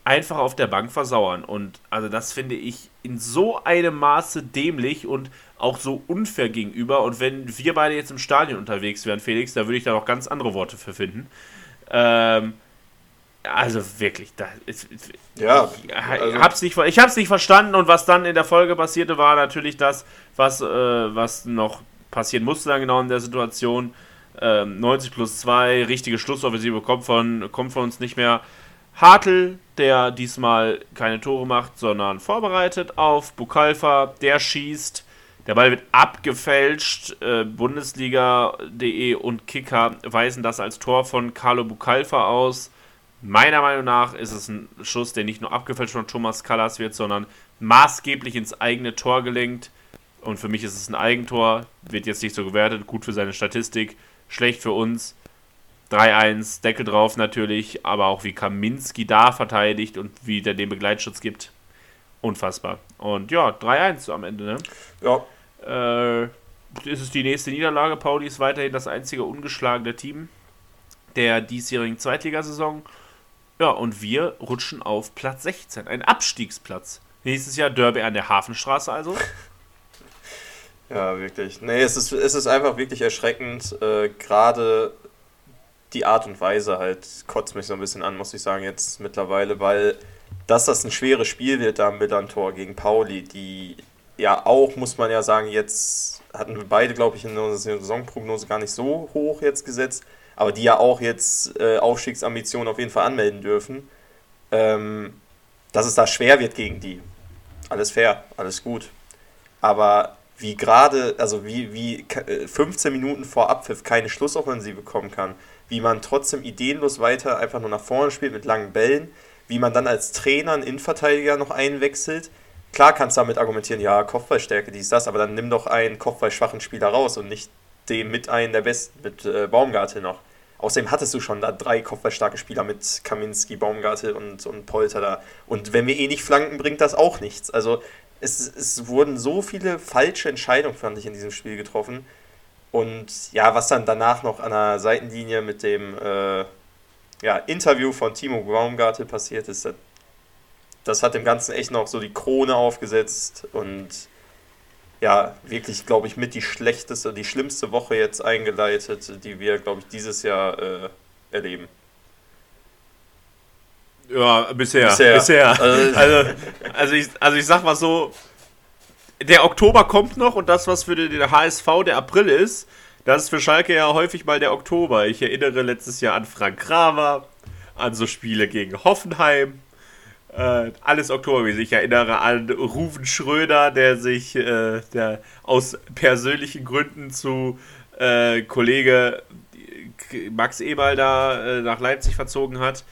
einfach auf der Bank versauern. Und also das finde ich in so einem Maße dämlich und auch so unfair gegenüber. Und wenn wir beide jetzt im Stadion unterwegs wären, Felix, da würde ich da noch ganz andere Worte für finden. Ähm, also wirklich, da ist, ja, ich, also. hab's nicht, ich hab's nicht verstanden und was dann in der Folge passierte, war natürlich das, was, äh, was noch passieren musste dann genau in der Situation. Ähm, 90 plus 2, richtige Schlussoffensive kommt von, kommt von uns nicht mehr. Hartl, der diesmal keine Tore macht, sondern vorbereitet auf Bukalfa, der schießt. Der Ball wird abgefälscht. Äh, Bundesliga.de und Kicker weisen das als Tor von Carlo Bukalfa aus. Meiner Meinung nach ist es ein Schuss, der nicht nur abgefälscht von Thomas Callas wird, sondern maßgeblich ins eigene Tor gelenkt. Und für mich ist es ein Eigentor. Wird jetzt nicht so gewertet. Gut für seine Statistik, schlecht für uns. 3-1, Deckel drauf natürlich, aber auch wie Kaminski da verteidigt und wie der den Begleitschutz gibt. Unfassbar. Und ja, 3-1 am Ende, ne? Ja. Äh, ist es die nächste Niederlage. Pauli ist weiterhin das einzige ungeschlagene Team der diesjährigen Zweitligasaison. Ja, und wir rutschen auf Platz 16, ein Abstiegsplatz. Nächstes Jahr Derby an der Hafenstraße also. (laughs) Ja, wirklich. Nee, es ist, es ist einfach wirklich erschreckend. Äh, Gerade die Art und Weise halt kotzt mich so ein bisschen an, muss ich sagen, jetzt mittlerweile, weil dass das ein schweres Spiel wird da mit einem Tor gegen Pauli, die ja auch, muss man ja sagen, jetzt hatten wir beide, glaube ich, in der Saisonprognose gar nicht so hoch jetzt gesetzt, aber die ja auch jetzt äh, Aufstiegsambitionen auf jeden Fall anmelden dürfen, ähm, dass es da schwer wird gegen die. Alles fair, alles gut. Aber wie gerade, also wie, wie 15 äh, Minuten vor Abpfiff keine Schlussoffensive bekommen kann, wie man trotzdem ideenlos weiter einfach nur nach vorne spielt mit langen Bällen, wie man dann als Trainer einen Innenverteidiger noch einwechselt. Klar kannst du damit argumentieren, ja, Kopfballstärke, dies, das, aber dann nimm doch einen Kopfballschwachen Spieler raus und nicht den mit einen der besten, mit äh, Baumgartel noch. Außerdem hattest du schon da drei kopfballstarke Spieler mit Kaminski, Baumgartel und, und Polter da. Und wenn wir eh nicht flanken, bringt das auch nichts. Also es, es wurden so viele falsche Entscheidungen, fand ich, in diesem Spiel getroffen. Und ja, was dann danach noch an der Seitenlinie mit dem äh, ja, Interview von Timo Baumgartel passiert ist, das, das hat dem Ganzen echt noch so die Krone aufgesetzt und ja, wirklich, glaube ich, mit die schlechteste, die schlimmste Woche jetzt eingeleitet, die wir, glaube ich, dieses Jahr äh, erleben. Ja, bisher. Bisher. bisher. Also, also, also, ich, also ich sag mal so, der Oktober kommt noch und das, was für den HSV der April ist, das ist für Schalke ja häufig mal der Oktober. Ich erinnere letztes Jahr an Frank Kramer, an so Spiele gegen Hoffenheim. Äh, alles Oktober. Ich erinnere an Ruven Schröder, der sich äh, der aus persönlichen Gründen zu äh, Kollege Max Eberl da äh, nach Leipzig verzogen hat.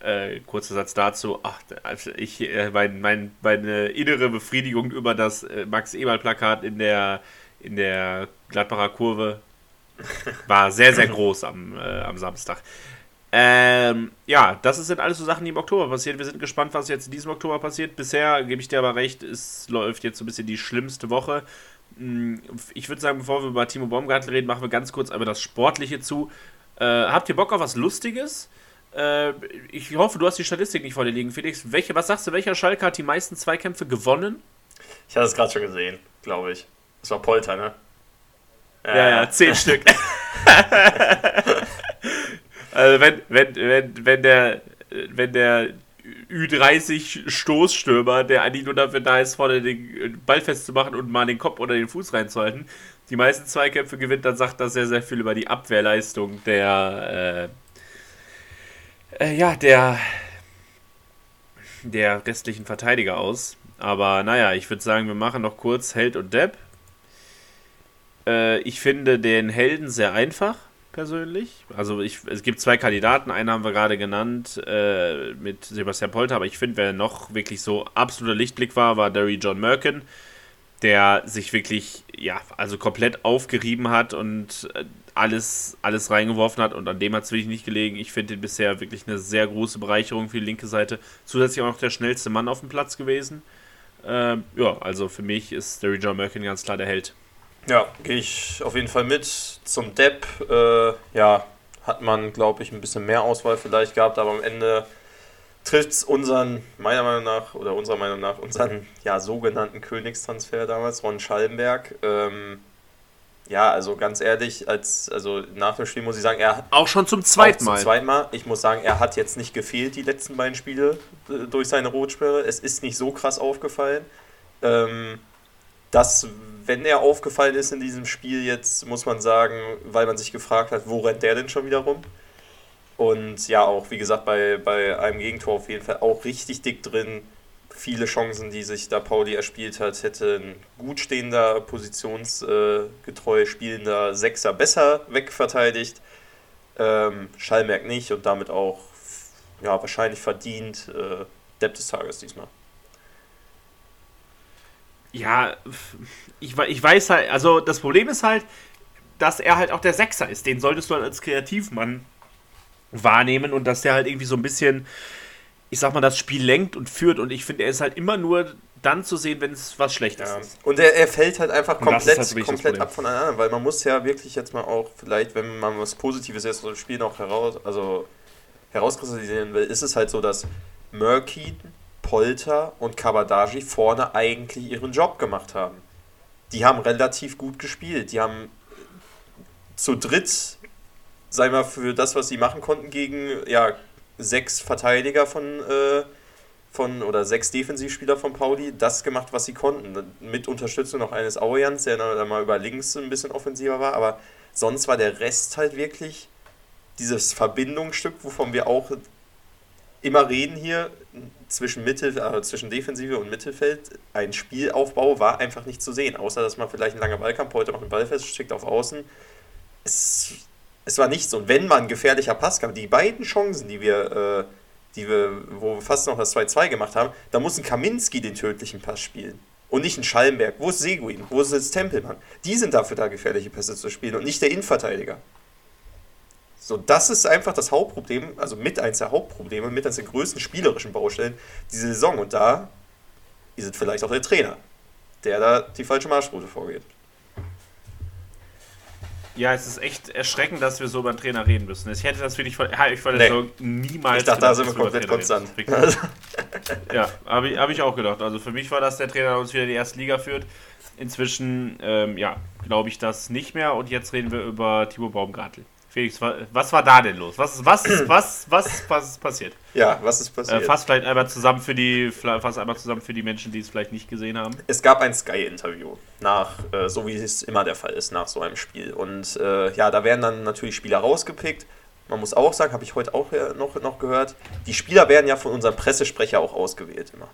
Äh, kurzer Satz dazu. Ach, also ich, äh, mein, mein, meine innere Befriedigung über das äh, Max Eberl-Plakat in der, in der Gladbacher Kurve (laughs) war sehr, sehr groß am, äh, am Samstag. Ähm, ja, das sind alles so Sachen, die im Oktober passieren. Wir sind gespannt, was jetzt in diesem Oktober passiert. Bisher, gebe ich dir aber recht, es läuft jetzt so ein bisschen die schlimmste Woche. Hm, ich würde sagen, bevor wir über Timo Baumgartel reden, machen wir ganz kurz einmal das Sportliche zu. Äh, habt ihr Bock auf was Lustiges? Äh, ich hoffe, du hast die Statistik nicht vor dir liegen, Felix. Welche, was sagst du, welcher Schalke hat die meisten Zweikämpfe gewonnen? Ich hatte es gerade schon gesehen, glaube ich. Das war Polter, ne? Ja, ja, ja zehn (laughs) Stück. also wenn, wenn, wenn, wenn der, wenn der Ü30 Stoßstürmer, der eigentlich nur dafür da ist, vorne den Ball festzumachen und mal den Kopf oder den Fuß reinzuhalten, die meisten Zweikämpfe gewinnt, dann sagt das sehr, sehr viel über die Abwehrleistung der, äh, ja, der, der restlichen Verteidiger aus. Aber naja, ich würde sagen, wir machen noch kurz Held und Depp. Äh, ich finde den Helden sehr einfach, persönlich. Also ich, es gibt zwei Kandidaten, einen haben wir gerade genannt äh, mit Sebastian Polter, aber ich finde, wer noch wirklich so absoluter Lichtblick war, war Derry John Merkin, der sich wirklich, ja, also komplett aufgerieben hat und äh, alles, alles reingeworfen hat und an dem hat es wirklich nicht gelegen. Ich finde ihn bisher wirklich eine sehr große Bereicherung für die linke Seite. Zusätzlich auch noch der schnellste Mann auf dem Platz gewesen. Ähm, ja, also für mich ist Derry John Merkin ganz klar der Held. Ja, gehe ich auf jeden Fall mit. Zum Depp, äh, ja, hat man, glaube ich, ein bisschen mehr Auswahl vielleicht gehabt, aber am Ende trifft es unseren, meiner Meinung nach, oder unserer Meinung nach, unseren ja, sogenannten Königstransfer damals, Ron Schallenberg. Ähm, ja, also ganz ehrlich, als, also nach dem Spiel muss ich sagen, er auch schon zum zweiten Mal. Zum zweiten Mal. Ich muss sagen, er hat jetzt nicht gefehlt die letzten beiden Spiele äh, durch seine Rotsperre. Es ist nicht so krass aufgefallen. Ähm, das wenn er aufgefallen ist in diesem Spiel jetzt, muss man sagen, weil man sich gefragt hat, wo rennt der denn schon wieder rum? Und ja, auch wie gesagt, bei, bei einem Gegentor auf jeden Fall auch richtig dick drin. Viele Chancen, die sich da Pauli erspielt hat, hätte ein gut stehender, positionsgetreu spielender Sechser besser wegverteidigt. Ähm, Schallmerk nicht und damit auch ja, wahrscheinlich verdient äh, Depp des Tages diesmal ja, ich, ich weiß halt, also das Problem ist halt, dass er halt auch der Sechser ist. Den solltest du halt als Kreativmann wahrnehmen und dass der halt irgendwie so ein bisschen, ich sag mal, das Spiel lenkt und führt. Und ich finde, er ist halt immer nur dann zu sehen, wenn es was Schlechtes Ja. ist. Und er, er fällt halt einfach komplett, halt komplett ab anderen, weil man muss ja wirklich jetzt mal auch, vielleicht, wenn man was Positives jetzt aus dem Spiel noch heraus, also herauskristallisieren will, ist es halt so, dass Murky, Polter und Kabadaji vorne eigentlich ihren Job gemacht haben. Die haben relativ gut gespielt. Die haben zu dritt, sei mal, für das, was sie machen konnten, gegen ja, sechs Verteidiger von, äh, von oder sechs Defensivspieler von Pauli, das gemacht, was sie konnten. Mit Unterstützung noch eines Aurians, der dann mal über links ein bisschen offensiver war, aber sonst war der Rest halt wirklich dieses Verbindungsstück, wovon wir auch immer reden hier zwischen Mittel, äh, zwischen Defensive und Mittelfeld. Ein Spielaufbau war einfach nicht zu sehen, außer dass man vielleicht ein langer Ballkampf heute noch einen Ball festschickt auf Außen. Es, es war nichts. Und wenn man ein gefährlicher Pass kam, die beiden Chancen, die wir, äh, die wir, wo wir fast noch das 2-2 gemacht haben, da muss ein Kaminski den tödlichen Pass spielen. Und nicht ein Schallenberg. Wo ist Seguin? Wo ist jetzt Tempelmann? Die sind dafür da, gefährliche Pässe zu spielen und nicht der Innenverteidiger. So, das ist einfach das Hauptproblem, also mit eins der Hauptprobleme, mit eins der größten spielerischen Baustellen diese Saison. Und da ist es vielleicht auch der Trainer, der da die falsche Marschroute vorgeht. Ja, es ist echt erschreckend, dass wir so über einen Trainer reden müssen. Ich hätte das wirklich vor, ja, ich vor der Nee. Niemals Ich dachte, da sind wir komplett konstant. (laughs) Ja, habe ich, hab ich auch gedacht. Also für mich war das der Trainer, der uns wieder in die erste Liga führt. Inzwischen, ähm, ja, glaube ich das nicht mehr. Und jetzt reden wir über Timo Baumgartel. Felix, wa- was war da denn los? Was, was, (clears throat) was, was, was ist passiert? Ja, was ist Äh, passiert? fass vielleicht einmal zusammen für die, fass einmal zusammen für die Menschen, die es vielleicht nicht gesehen haben. Es gab ein Sky-Interview, nach, äh, so wie es immer der Fall ist nach so einem Spiel. Und äh, ja, da werden dann natürlich Spieler rausgepickt. Man muss auch sagen, habe ich heute auch äh, noch, noch gehört, die Spieler werden ja von unserem Pressesprecher auch ausgewählt immer.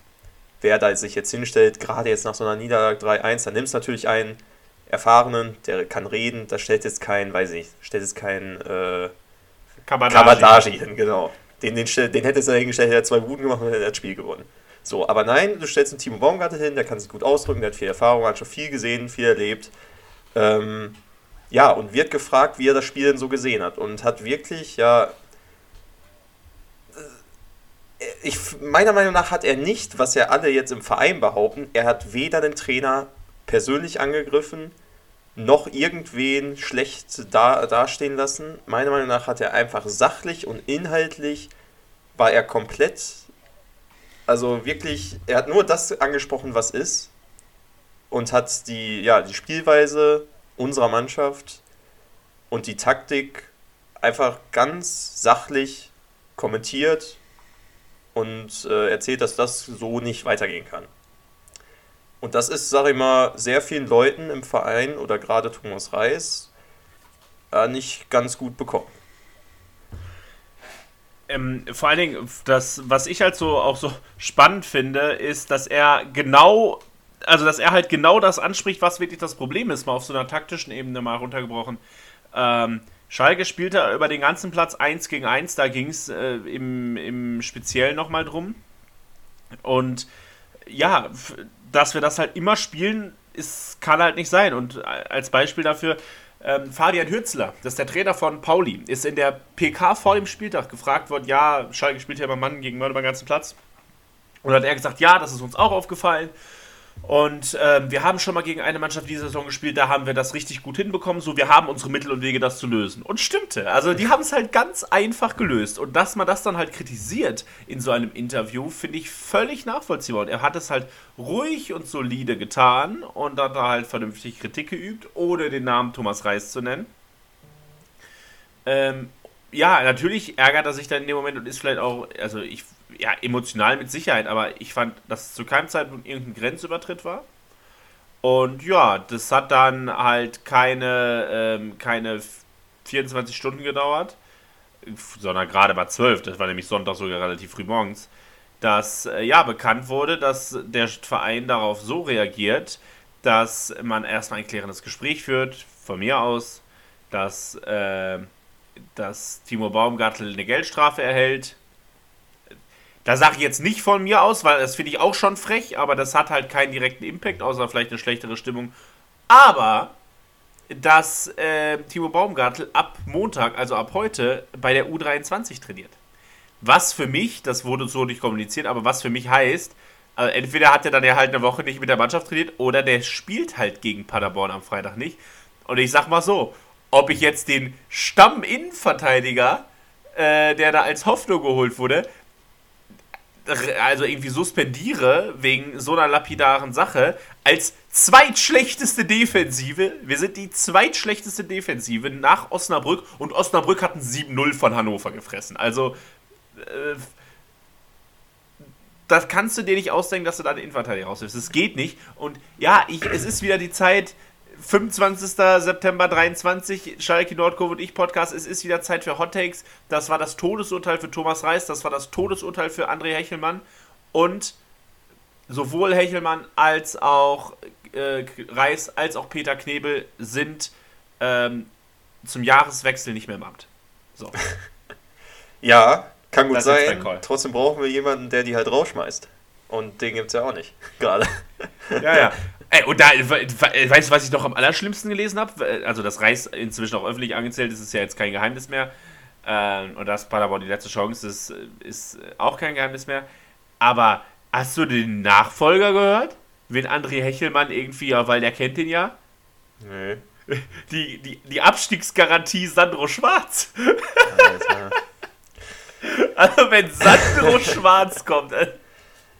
Wer da sich jetzt hinstellt, gerade jetzt nach so einer Niederlage 3-1, dann nimmst natürlich einen Erfahrenen, der kann reden, da stellt jetzt kein, weiß ich nicht, stellt jetzt kein äh. Kabadaji hin, genau. Den, den, den hättest du hingestellt, der hat zwei Buden gemacht und hätte das Spiel gewonnen. So, aber nein, du stellst einen Timo Baumgartel hin, der kann sich gut ausdrücken, der hat viel Erfahrung, hat schon viel gesehen, viel erlebt. Ähm, ja, und wird gefragt, wie er das Spiel denn so gesehen hat. Und hat wirklich, ja. äh, Ich, meiner Meinung nach hat er nicht, was ja alle jetzt im Verein behaupten, er hat weder den Trainer persönlich angegriffen, noch irgendwen schlecht da, dastehen lassen. Meiner Meinung nach hat er einfach sachlich und inhaltlich war er komplett, also wirklich, er hat nur das angesprochen, was ist und hat die, ja, die Spielweise unserer Mannschaft und die Taktik einfach ganz sachlich kommentiert und äh, erzählt, dass das so nicht weitergehen kann. Und das ist, sage ich mal, sehr vielen Leuten im Verein oder gerade Thomas Reis äh, nicht ganz gut bekommen. Ähm, vor allen Dingen, das, was ich halt so auch so spannend finde, ist, dass er genau, also dass er halt genau das anspricht, was wirklich das Problem ist, mal auf so einer taktischen Ebene mal runtergebrochen. Ähm, Schalke spielte über den ganzen Platz 1 gegen 1, da ging es äh, im, im Speziellen nochmal drum. Und ja, dass wir das halt immer spielen, ist, kann halt nicht sein. Und als Beispiel dafür, ähm, Fabian Hürzler, das ist der Trainer von Pauli, ist in der PK vor dem Spieltag gefragt worden, ja, Schalke spielt ja immer Mann gegen Mann über den ganzen Platz. Und hat er gesagt, ja, das ist uns auch aufgefallen. Und ähm, wir haben schon mal gegen eine Mannschaft diese Saison gespielt, da haben wir das richtig gut hinbekommen. So, wir haben unsere Mittel und Wege, das zu lösen. Und stimmte. Also, die haben es halt ganz einfach gelöst. Und dass man das dann halt kritisiert in so einem Interview, finde ich völlig nachvollziehbar. Und er hat es halt ruhig und solide getan und hat da halt vernünftig Kritik geübt, ohne den Namen Thomas Reis zu nennen. Ähm, ja, natürlich ärgert er sich dann in dem Moment und ist vielleicht auch, also ich, ja, emotional mit Sicherheit, aber ich fand, dass es zu keinem Zeitpunkt irgendein Grenzübertritt war. Und ja, das hat dann halt keine, ähm, keine 24 Stunden gedauert, sondern gerade mal 12, das war nämlich Sonntag sogar relativ früh morgens, dass äh, ja bekannt wurde, dass der Verein darauf so reagiert, dass man erstmal ein klärendes Gespräch führt, von mir aus, dass, äh, dass Timo Baumgartel eine Geldstrafe erhält. Da sage ich jetzt nicht von mir aus, weil das finde ich auch schon frech, aber das hat halt keinen direkten Impact, außer vielleicht eine schlechtere Stimmung. Aber dass äh, Timo Baumgartel ab Montag, also ab heute, bei der U23 trainiert. Was für mich, das wurde so nicht kommuniziert, aber was für mich heißt, Also entweder hat er dann ja halt eine Woche nicht mit der Mannschaft trainiert oder der spielt halt gegen Paderborn am Freitag nicht. Und ich sag mal so, ob ich jetzt den Stamm-Innenverteidiger, äh, der da als Hoffnung geholt wurde, also irgendwie suspendiere wegen so einer lapidaren Sache, als zweitschlechteste Defensive. Wir sind die zweitschlechteste Defensive nach Osnabrück und Osnabrück hat ein 7-0 von Hannover gefressen. Also, äh, das kannst du dir nicht ausdenken, dass du da den Innenverteidiger rauswirfst. Das geht nicht. Und ja, ich, es ist wieder die Zeit, 25. September 23, Schalke Nordkurve und ich Podcast. Es ist wieder Zeit für Hot Takes. Das war das Todesurteil für Thomas Reis, das war das Todesurteil für André Hechelmann. Und sowohl Hechelmann als auch äh, Reis als auch Peter Knebel sind ähm, zum Jahreswechsel nicht mehr im Amt. So. (laughs) Ja, kann gut Das sein. Trotzdem brauchen wir jemanden, der die halt rausschmeißt. Und den gibt es ja auch nicht. (laughs) Gerade. Ja, ja. (laughs) Ey, und da, we- weißt du, was ich noch am allerschlimmsten gelesen habe? Also, das Reis inzwischen auch öffentlich angezählt ist, ist ja jetzt kein Geheimnis mehr. Ähm, und das Paderborn die letzte Chance ist, ist auch kein Geheimnis mehr. Aber hast du den Nachfolger gehört? Wen André Hechelmann irgendwie, ja, weil der kennt den ja. Nee. (laughs) Die, die, die Abstiegsgarantie Sandro Schwarz. Alter. (laughs) Also, wenn Sandro Schwarz kommt.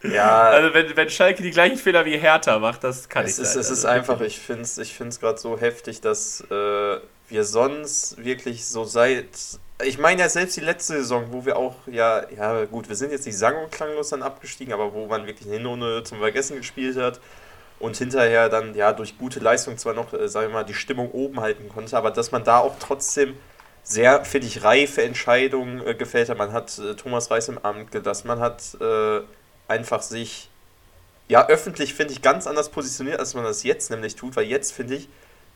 Ja, Also, wenn, wenn Schalke die gleichen Fehler wie Hertha macht, das kann es nicht ist, sein. es ist Also, einfach, ich finde es ich find's gerade so heftig, dass äh, wir sonst wirklich so seit. Ich meine ja selbst die letzte Saison, wo wir auch, ja, ja gut, wir sind jetzt nicht sang- und klanglos dann abgestiegen, aber wo man wirklich eine Hinrunde zum Vergessen gespielt hat und hinterher dann ja durch gute Leistung zwar noch, äh, sagen wir mal, die Stimmung oben halten konnte, aber dass man da auch trotzdem sehr, finde ich, reife Entscheidungen äh, gefällt hat. Man hat äh, Thomas Reis im Amt gelassen, man hat äh, einfach sich ja, öffentlich finde ich ganz anders positioniert, als man das jetzt nämlich tut, weil jetzt finde ich,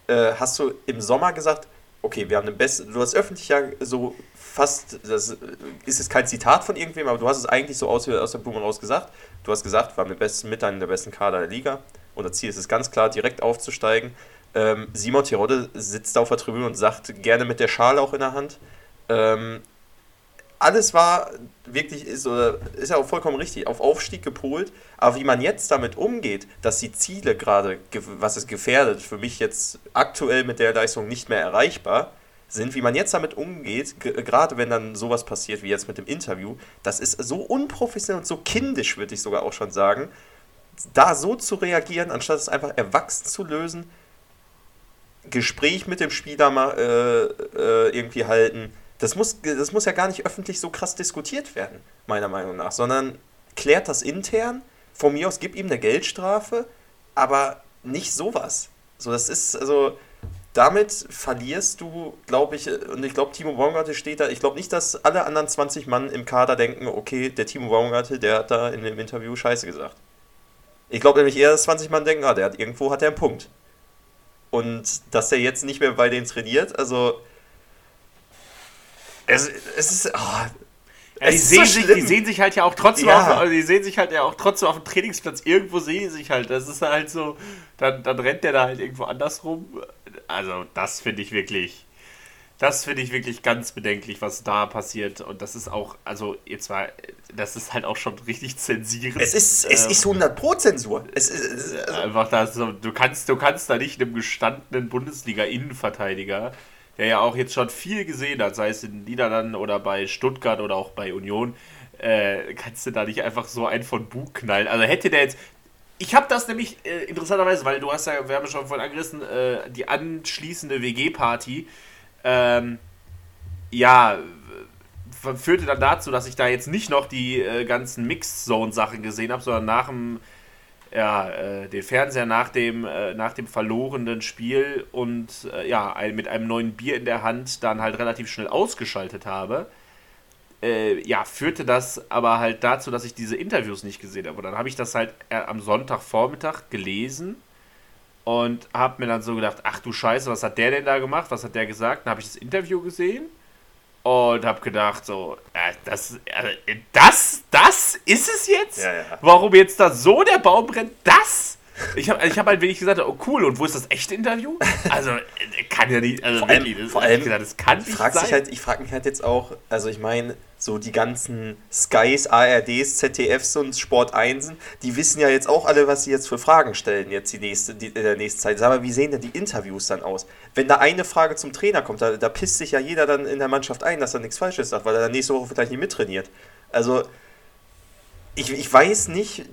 äh, hast du im Sommer gesagt, okay, wir haben den besten, du hast öffentlich ja so fast, das ist jetzt kein Zitat von irgendwem, aber du hast es eigentlich so aus, aus der Blume raus gesagt. Du hast gesagt, wir haben den besten, mit einem der besten Kader der Liga. Unser Ziel ist es ganz klar, direkt aufzusteigen. Ähm, Simon Terodde sitzt auf der Tribüne und sagt, gerne mit der Schale auch in der Hand. Ähm, alles war wirklich, ist, oder ist ja auch vollkommen richtig, auf Aufstieg gepolt. Aber wie man jetzt damit umgeht, dass die Ziele gerade, ge- was ist gefährdet, für mich jetzt aktuell mit der Leistung nicht mehr erreichbar sind, wie man jetzt damit umgeht, ge- gerade wenn dann sowas passiert wie jetzt mit dem Interview, das ist so unprofessionell und so kindisch, würde ich sogar auch schon sagen, da so zu reagieren, anstatt es einfach erwachsen zu lösen, Gespräch mit dem Spieler äh, äh, irgendwie halten. Das muss, das muss ja gar nicht öffentlich so krass diskutiert werden, meiner Meinung nach, sondern klärt das intern. Von mir aus gib ihm eine Geldstrafe, aber nicht sowas. So, das ist, also, damit verlierst du, glaube ich, und ich glaube, Timo Baumgartel steht da, ich glaube nicht, dass alle anderen 20 Mann im Kader denken, okay, der Timo Baumgartel, der hat da in dem Interview Scheiße gesagt. Ich glaube nämlich eher, dass 20 Mann denken, ah, der hat irgendwo hat er einen Punkt. Und dass er jetzt nicht mehr bei denen trainiert, also. Es, es ist. Oh, Ja, die, ist sehen so sich, die sehen sich halt ja auch trotzdem Ja. auf, also die sehen sich halt ja auch trotzdem auf dem Trainingsplatz. Irgendwo sehen die sich halt. Das ist halt so, dann, dann rennt der da halt irgendwo anders rum. Also, das finde ich wirklich. Das finde ich wirklich ganz bedenklich, was da passiert. Und das ist auch, also jetzt war, das ist halt auch schon richtig zensierend. Es ist, es Ähm, ist 100 Pro Zensur. Es ist, es ist, also, Einfach da so, du kannst, du kannst da nicht einem gestandenen Bundesliga-Innenverteidiger, der ja auch jetzt schon viel gesehen hat, sei es in den Niederlanden oder bei Stuttgart oder auch bei Union, äh, kannst du da nicht einfach so einen von Bug knallen. Also hätte der jetzt. Ich habe das nämlich äh, interessanterweise, weil du hast ja, wir haben schon vorhin angerissen, äh, die anschließende WG-Party, ähm, ja, führte dann dazu, dass ich da jetzt nicht noch die äh, ganzen Mix-Zone-Sachen gesehen habe, sondern nach dem ja, äh, den Fernseher nach dem, äh, nach dem verlorenen Spiel und äh, ja, ein, mit einem neuen Bier in der Hand dann halt relativ schnell ausgeschaltet habe. Äh, ja, führte das aber halt dazu, dass ich diese Interviews nicht gesehen habe. Und dann habe ich das halt äh, am Sonntagvormittag gelesen und habe mir dann so gedacht, ach du Scheiße, was hat der denn da gemacht? Was hat der gesagt? Dann habe ich das Interview gesehen und habe gedacht so, äh, das, äh, das, das ist es jetzt? Ja, ja. Warum jetzt da so der Baum brennt? Das? Ich habe ich hab halt wirklich gesagt, oh cool, und wo ist das echte Interview? Also, äh, kann ja nicht, also Vor allem- das, vor allem- gesagt, das kann Ich nicht frage sein. halt, ich frag mich halt jetzt auch, also ich meine, so die ganzen Skys, ARDs, ZDFs und Sport 1, die wissen ja jetzt auch alle, was sie jetzt für Fragen stellen jetzt die nächste, die, in der nächsten Zeit. Sag mal, wie sehen denn die Interviews dann aus? Wenn da eine Frage zum Trainer kommt, da, da pisst sich ja jeder dann in der Mannschaft ein, dass er nichts Falsches sagt, weil er dann nächste Woche vielleicht nicht mittrainiert. Also, ich, ich weiß nicht,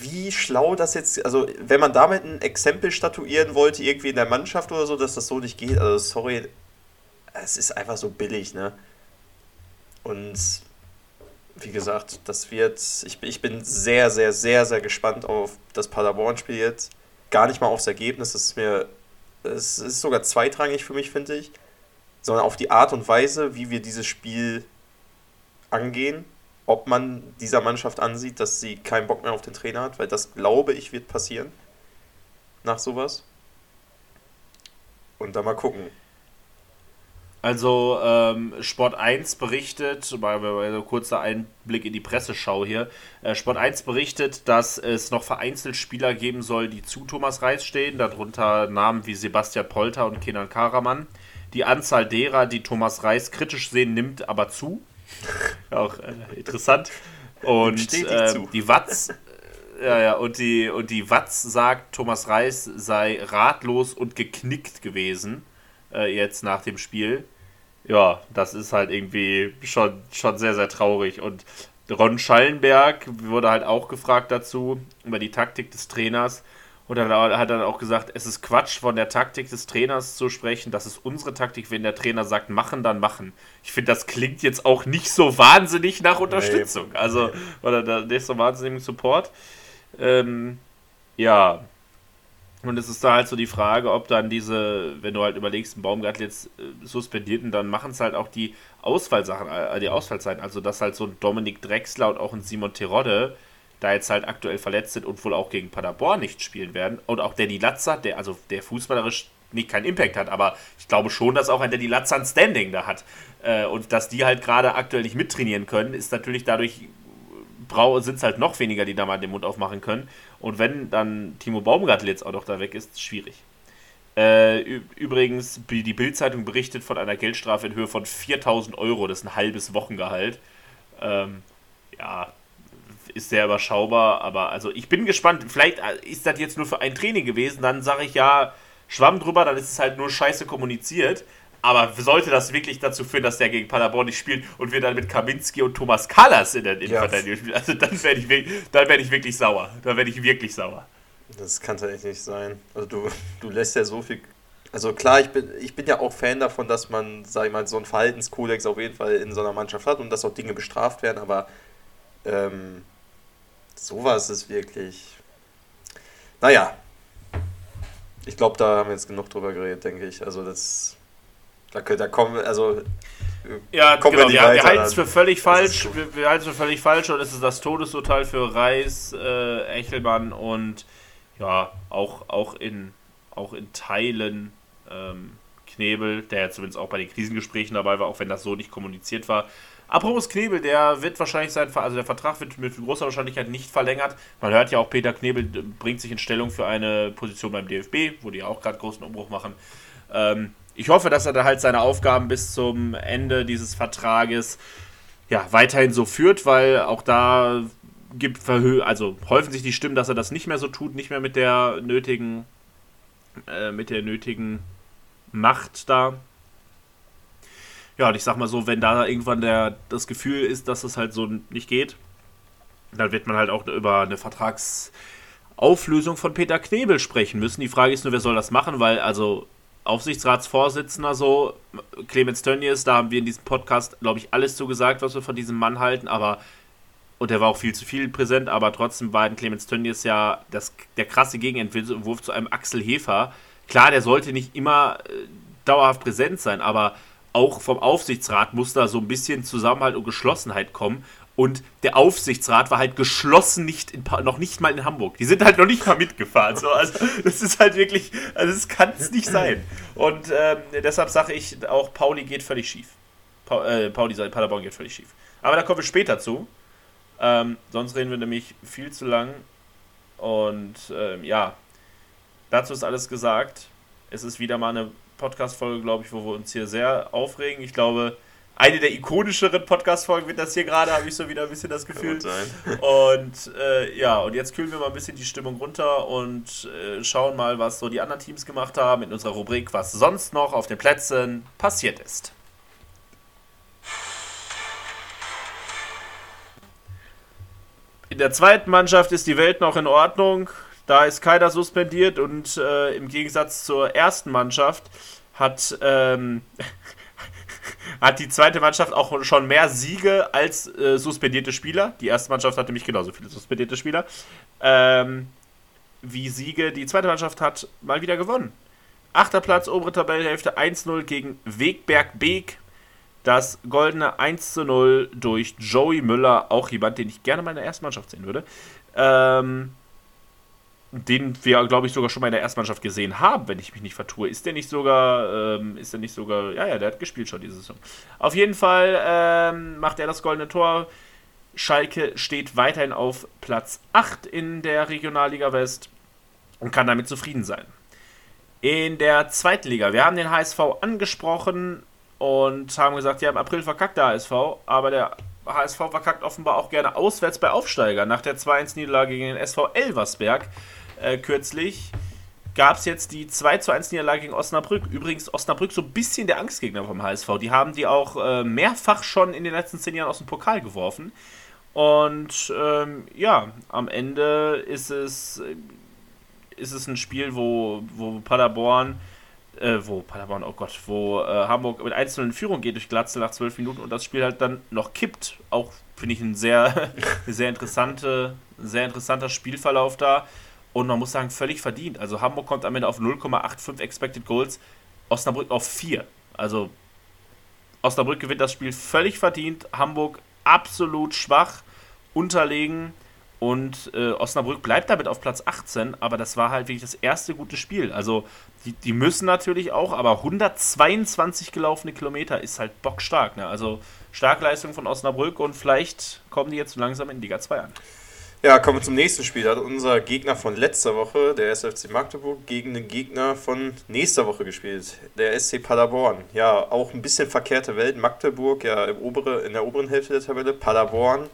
wie schlau das jetzt, also wenn man damit ein Exempel statuieren wollte, irgendwie in der Mannschaft oder so, dass das so nicht geht, also sorry, es ist einfach so billig, ne? Und wie gesagt, das wird, ich, bin- ich bin sehr, sehr, sehr, sehr gespannt auf das Paderborn-Spiel jetzt. Gar nicht mal aufs Ergebnis, das ist mir, es ist sogar zweitrangig für mich, finde ich, sondern auf die Art und Weise, wie wir dieses Spiel angehen, ob man dieser Mannschaft ansieht, dass sie keinen Bock mehr auf den Trainer hat, weil das glaube ich wird passieren nach sowas. Und dann mal gucken. Also ähm, Sport 1 berichtet, mal mal so kurzer Einblick in die Presseschau hier. Äh, Sport 1 berichtet, dass es noch vereinzelt Spieler geben soll, die zu Thomas Reis stehen, darunter Namen wie Sebastian Polter und Kenan Karaman. Die Anzahl derer, die Thomas Reis kritisch sehen, nimmt aber zu. (laughs) Auch äh, interessant. Und zu. die Watz, äh, ja, ja, und die, und die Watz sagt, Thomas Reis sei ratlos und geknickt gewesen, äh, jetzt nach dem Spiel. Ja, das ist halt irgendwie schon, schon sehr, sehr traurig. Und Ron Schallenberg wurde halt auch gefragt dazu, über die Taktik des Trainers. Und dann hat er dann auch gesagt, es ist Quatsch, von der Taktik des Trainers zu sprechen. Das ist unsere Taktik. Wenn der Trainer sagt, machen, dann machen. Ich finde, das klingt jetzt auch nicht so wahnsinnig nach Unterstützung. Also, oder da- nicht so wahnsinnigen Support. Ähm, ja. Und es ist da halt so die Frage, ob dann diese, wenn du halt überlegst, ein Baumgartel jetzt äh, suspendiert und dann machen es halt auch die Ausfallsachen, äh, die Ausfallzeiten. Also, dass halt so ein Dominik Drexler und auch ein Simon Terodde da jetzt halt aktuell verletzt sind und wohl auch gegen Paderborn nicht spielen werden. Und auch Danny Latzer, der, also der fußballerisch nicht keinen Impact hat, aber ich glaube schon, dass auch ein Danny Latzer ein Standing da hat. Äh, und dass die halt gerade aktuell nicht mittrainieren können, ist natürlich dadurch sind es halt noch weniger, die da mal den Mund aufmachen können. Und wenn dann Timo Baumgartel jetzt auch noch da weg ist, schwierig. Äh, übrigens, die Bild-Zeitung berichtet von einer Geldstrafe in Höhe von 4000 Euro, das ist ein halbes Wochengehalt. Ähm, ja, ist sehr überschaubar, aber also ich bin gespannt. Vielleicht äh, ist das jetzt nur für ein Training gewesen, dann sage ich ja, Schwamm drüber, dann ist es halt nur scheiße kommuniziert. Aber sollte das wirklich dazu führen, dass der gegen Paderborn nicht spielt und wir dann mit Kaminski und Thomas Kallas in der Innenverteidigung spielen, also dann werde ich, dann werde ich wirklich sauer. Dann werde ich wirklich sauer. Das kann tatsächlich nicht sein. Also du, du lässt ja so viel. Also klar, ich bin, ich bin ja auch Fan davon, dass man, sag ich mal, so einen Verhaltenskodex auf jeden Fall in so einer Mannschaft hat und dass auch Dinge bestraft werden, aber ähm, sowas ist wirklich. Naja. Ich glaube, da haben wir jetzt genug drüber geredet, denke ich. Also das. Da, da kommen wir, also. Ja, Kommen genau. wir nicht wir halten es für völlig falsch. Wir, wir halten es für völlig falsch und es ist das Todesurteil für Reis, äh, Echelmann und ja, auch, auch, in, auch in Teilen ähm, Knebel, der ja zumindest auch bei den Krisengesprächen dabei war, auch wenn das so nicht kommuniziert war. Apropos Knebel, der wird wahrscheinlich sein, also der Vertrag wird mit großer Wahrscheinlichkeit nicht verlängert. Man hört ja auch, Peter Knebel äh, bringt sich in Stellung für eine Position beim DFB, wo die auch gerade großen Umbruch machen. Ähm, ich hoffe, dass er da halt seine Aufgaben bis zum Ende dieses Vertrages ja, weiterhin so führt, weil auch da gibt also häufen sich die Stimmen, dass er das nicht mehr so tut, nicht mehr mit der nötigen äh, mit der nötigen Macht da. Ja, und ich sag mal so, wenn da irgendwann der, das Gefühl ist, dass es halt so nicht geht, dann wird man halt auch über eine Vertragsauflösung von Peter Knebel sprechen müssen. Die Frage ist nur, wer soll das machen, weil also Aufsichtsratsvorsitzender so, Clemens Tönnies, da haben wir in diesem Podcast, glaube ich, alles zugesagt, was wir von diesem Mann halten, aber und der war auch viel zu viel präsent, aber trotzdem war in Clemens Tönnies ja das, der krasse Gegenentwurf zu einem Axel Hefer. Klar, der sollte nicht immer äh, dauerhaft präsent sein, aber auch vom Aufsichtsrat muss da so ein bisschen Zusammenhalt und Geschlossenheit kommen. Und der Aufsichtsrat war halt geschlossen nicht noch nicht mal in Hamburg. Die sind halt noch nicht mal mitgefahren. So. Also das ist halt wirklich, also das kann es nicht sein. Und ähm, deshalb sage ich auch, Pauli geht völlig schief. Pa äh, Pauli sagt, Paderborn geht völlig schief. Aber da kommen wir später zu. Ähm, sonst reden wir nämlich viel zu lang Und ähm, ja, dazu ist alles gesagt. Es ist wieder mal eine Podcast-Folge, glaube ich, wo wir uns hier sehr aufregen. Ich glaube, eine der ikonischeren Podcast-Folgen wird das hier gerade, habe ich so wieder ein bisschen das Gefühl. Und äh, ja, und jetzt kühlen wir mal ein bisschen die Stimmung runter und äh, schauen mal, was so die anderen Teams gemacht haben in unserer Rubrik, was sonst noch auf den Plätzen passiert ist. In der zweiten Mannschaft ist die Welt noch in Ordnung. Da ist keiner suspendiert und äh, im Gegensatz zur ersten Mannschaft hat, ähm, (laughs) hat die zweite Mannschaft auch schon mehr Siege als äh, suspendierte Spieler. Die erste Mannschaft hatte nämlich genauso viele suspendierte Spieler. Ähm, wie Siege. Die zweite Mannschaft hat mal wieder gewonnen. Achter Platz, obere Tabellenhälfte 1-0 gegen Wegberg Beek das goldene 1 zu 0 durch Joey Müller, auch jemand, den ich gerne mal in der ersten Mannschaft sehen würde. Ähm, den wir, glaube ich, sogar schon mal in der ersten Mannschaft gesehen haben, wenn ich mich nicht vertue. Ist der nicht sogar, ähm, ist der nicht sogar, ja, ja, der hat gespielt schon diese Saison. Auf jeden Fall ähm, macht er das goldene Tor. Schalke steht weiterhin auf Platz 8 in der Regionalliga West und kann damit zufrieden sein. In der zweiten Liga, wir haben den HSV angesprochen, und haben gesagt, ja, im April verkackt der HSV, aber der HSV verkackt offenbar auch gerne auswärts bei Aufsteiger. Nach der 2-1-Niederlage gegen den SV Elversberg äh, kürzlich gab es jetzt die 2-1-Niederlage gegen Osnabrück. Übrigens, Osnabrück so ein bisschen der Angstgegner vom HSV. Die haben die auch äh, mehrfach schon in den letzten zehn Jahren aus dem Pokal geworfen. Und ähm, ja, am Ende ist es, ist es ein Spiel, wo, wo Paderborn äh, wo Paderborn, oh Gott, wo äh, Hamburg mit 1 in Führung geht durch Glatzel nach 12 Minuten und das Spiel halt dann noch kippt. Auch finde ich ein sehr, (laughs) sehr, interessante, sehr interessanter Spielverlauf da. Und man muss sagen, völlig verdient. Also Hamburg kommt am Ende auf 0,85 Expected Goals, Osnabrück auf 4. Also Osnabrück gewinnt das Spiel völlig verdient, Hamburg absolut schwach, unterlegen. Und äh, Osnabrück bleibt damit auf Platz 18, aber das war halt wirklich das erste gute Spiel. Also die, die müssen natürlich auch, aber 122 gelaufene Kilometer ist halt bockstark. Ne? Also Starkleistung von Osnabrück und vielleicht kommen die jetzt langsam in Liga 2 an. Ja, kommen wir zum nächsten Spiel. Da hat unser Gegner von letzter Woche, der SFC Magdeburg, gegen den Gegner von nächster Woche gespielt, der SC Paderborn. Ja, auch ein bisschen verkehrte Welt. Magdeburg ja im obere, in der oberen Hälfte der Tabelle. Paderborn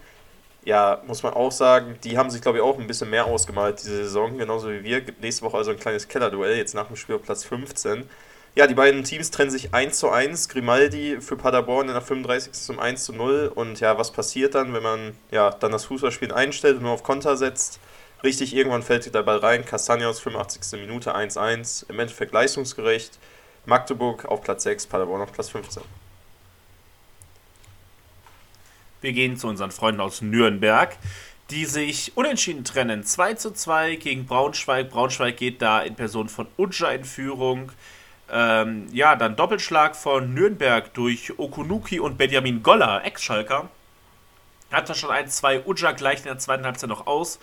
ja, muss man auch sagen, die haben sich, glaube ich, auch ein bisschen mehr ausgemalt diese Saison, genauso wie wir. Gibt nächste Woche also ein kleines Kellerduell, jetzt nach dem Spiel auf Platz 15. Ja, die beiden Teams trennen sich 1 zu 1. Grimaldi für Paderborn in der 35. zum 1 zu 0. Und ja, was passiert dann, wenn man ja dann das Fußballspiel einstellt und nur auf Konter setzt? Richtig, irgendwann fällt der Ball rein. Castaños, 85. Minute 1-1. Im Endeffekt leistungsgerecht. Magdeburg auf Platz 6, Paderborn auf Platz 15. Wir gehen zu unseren Freunden aus Nürnberg, die sich unentschieden trennen. 2 zu 2 gegen Braunschweig. Braunschweig geht da in Person von Uja in Führung. Ähm, ja, dann Doppelschlag von Nürnberg durch Okunuki und Benjamin Goller, Ex-Schalker. Hat da schon 1-2. Uja gleicht in der zweiten Halbzeit noch aus.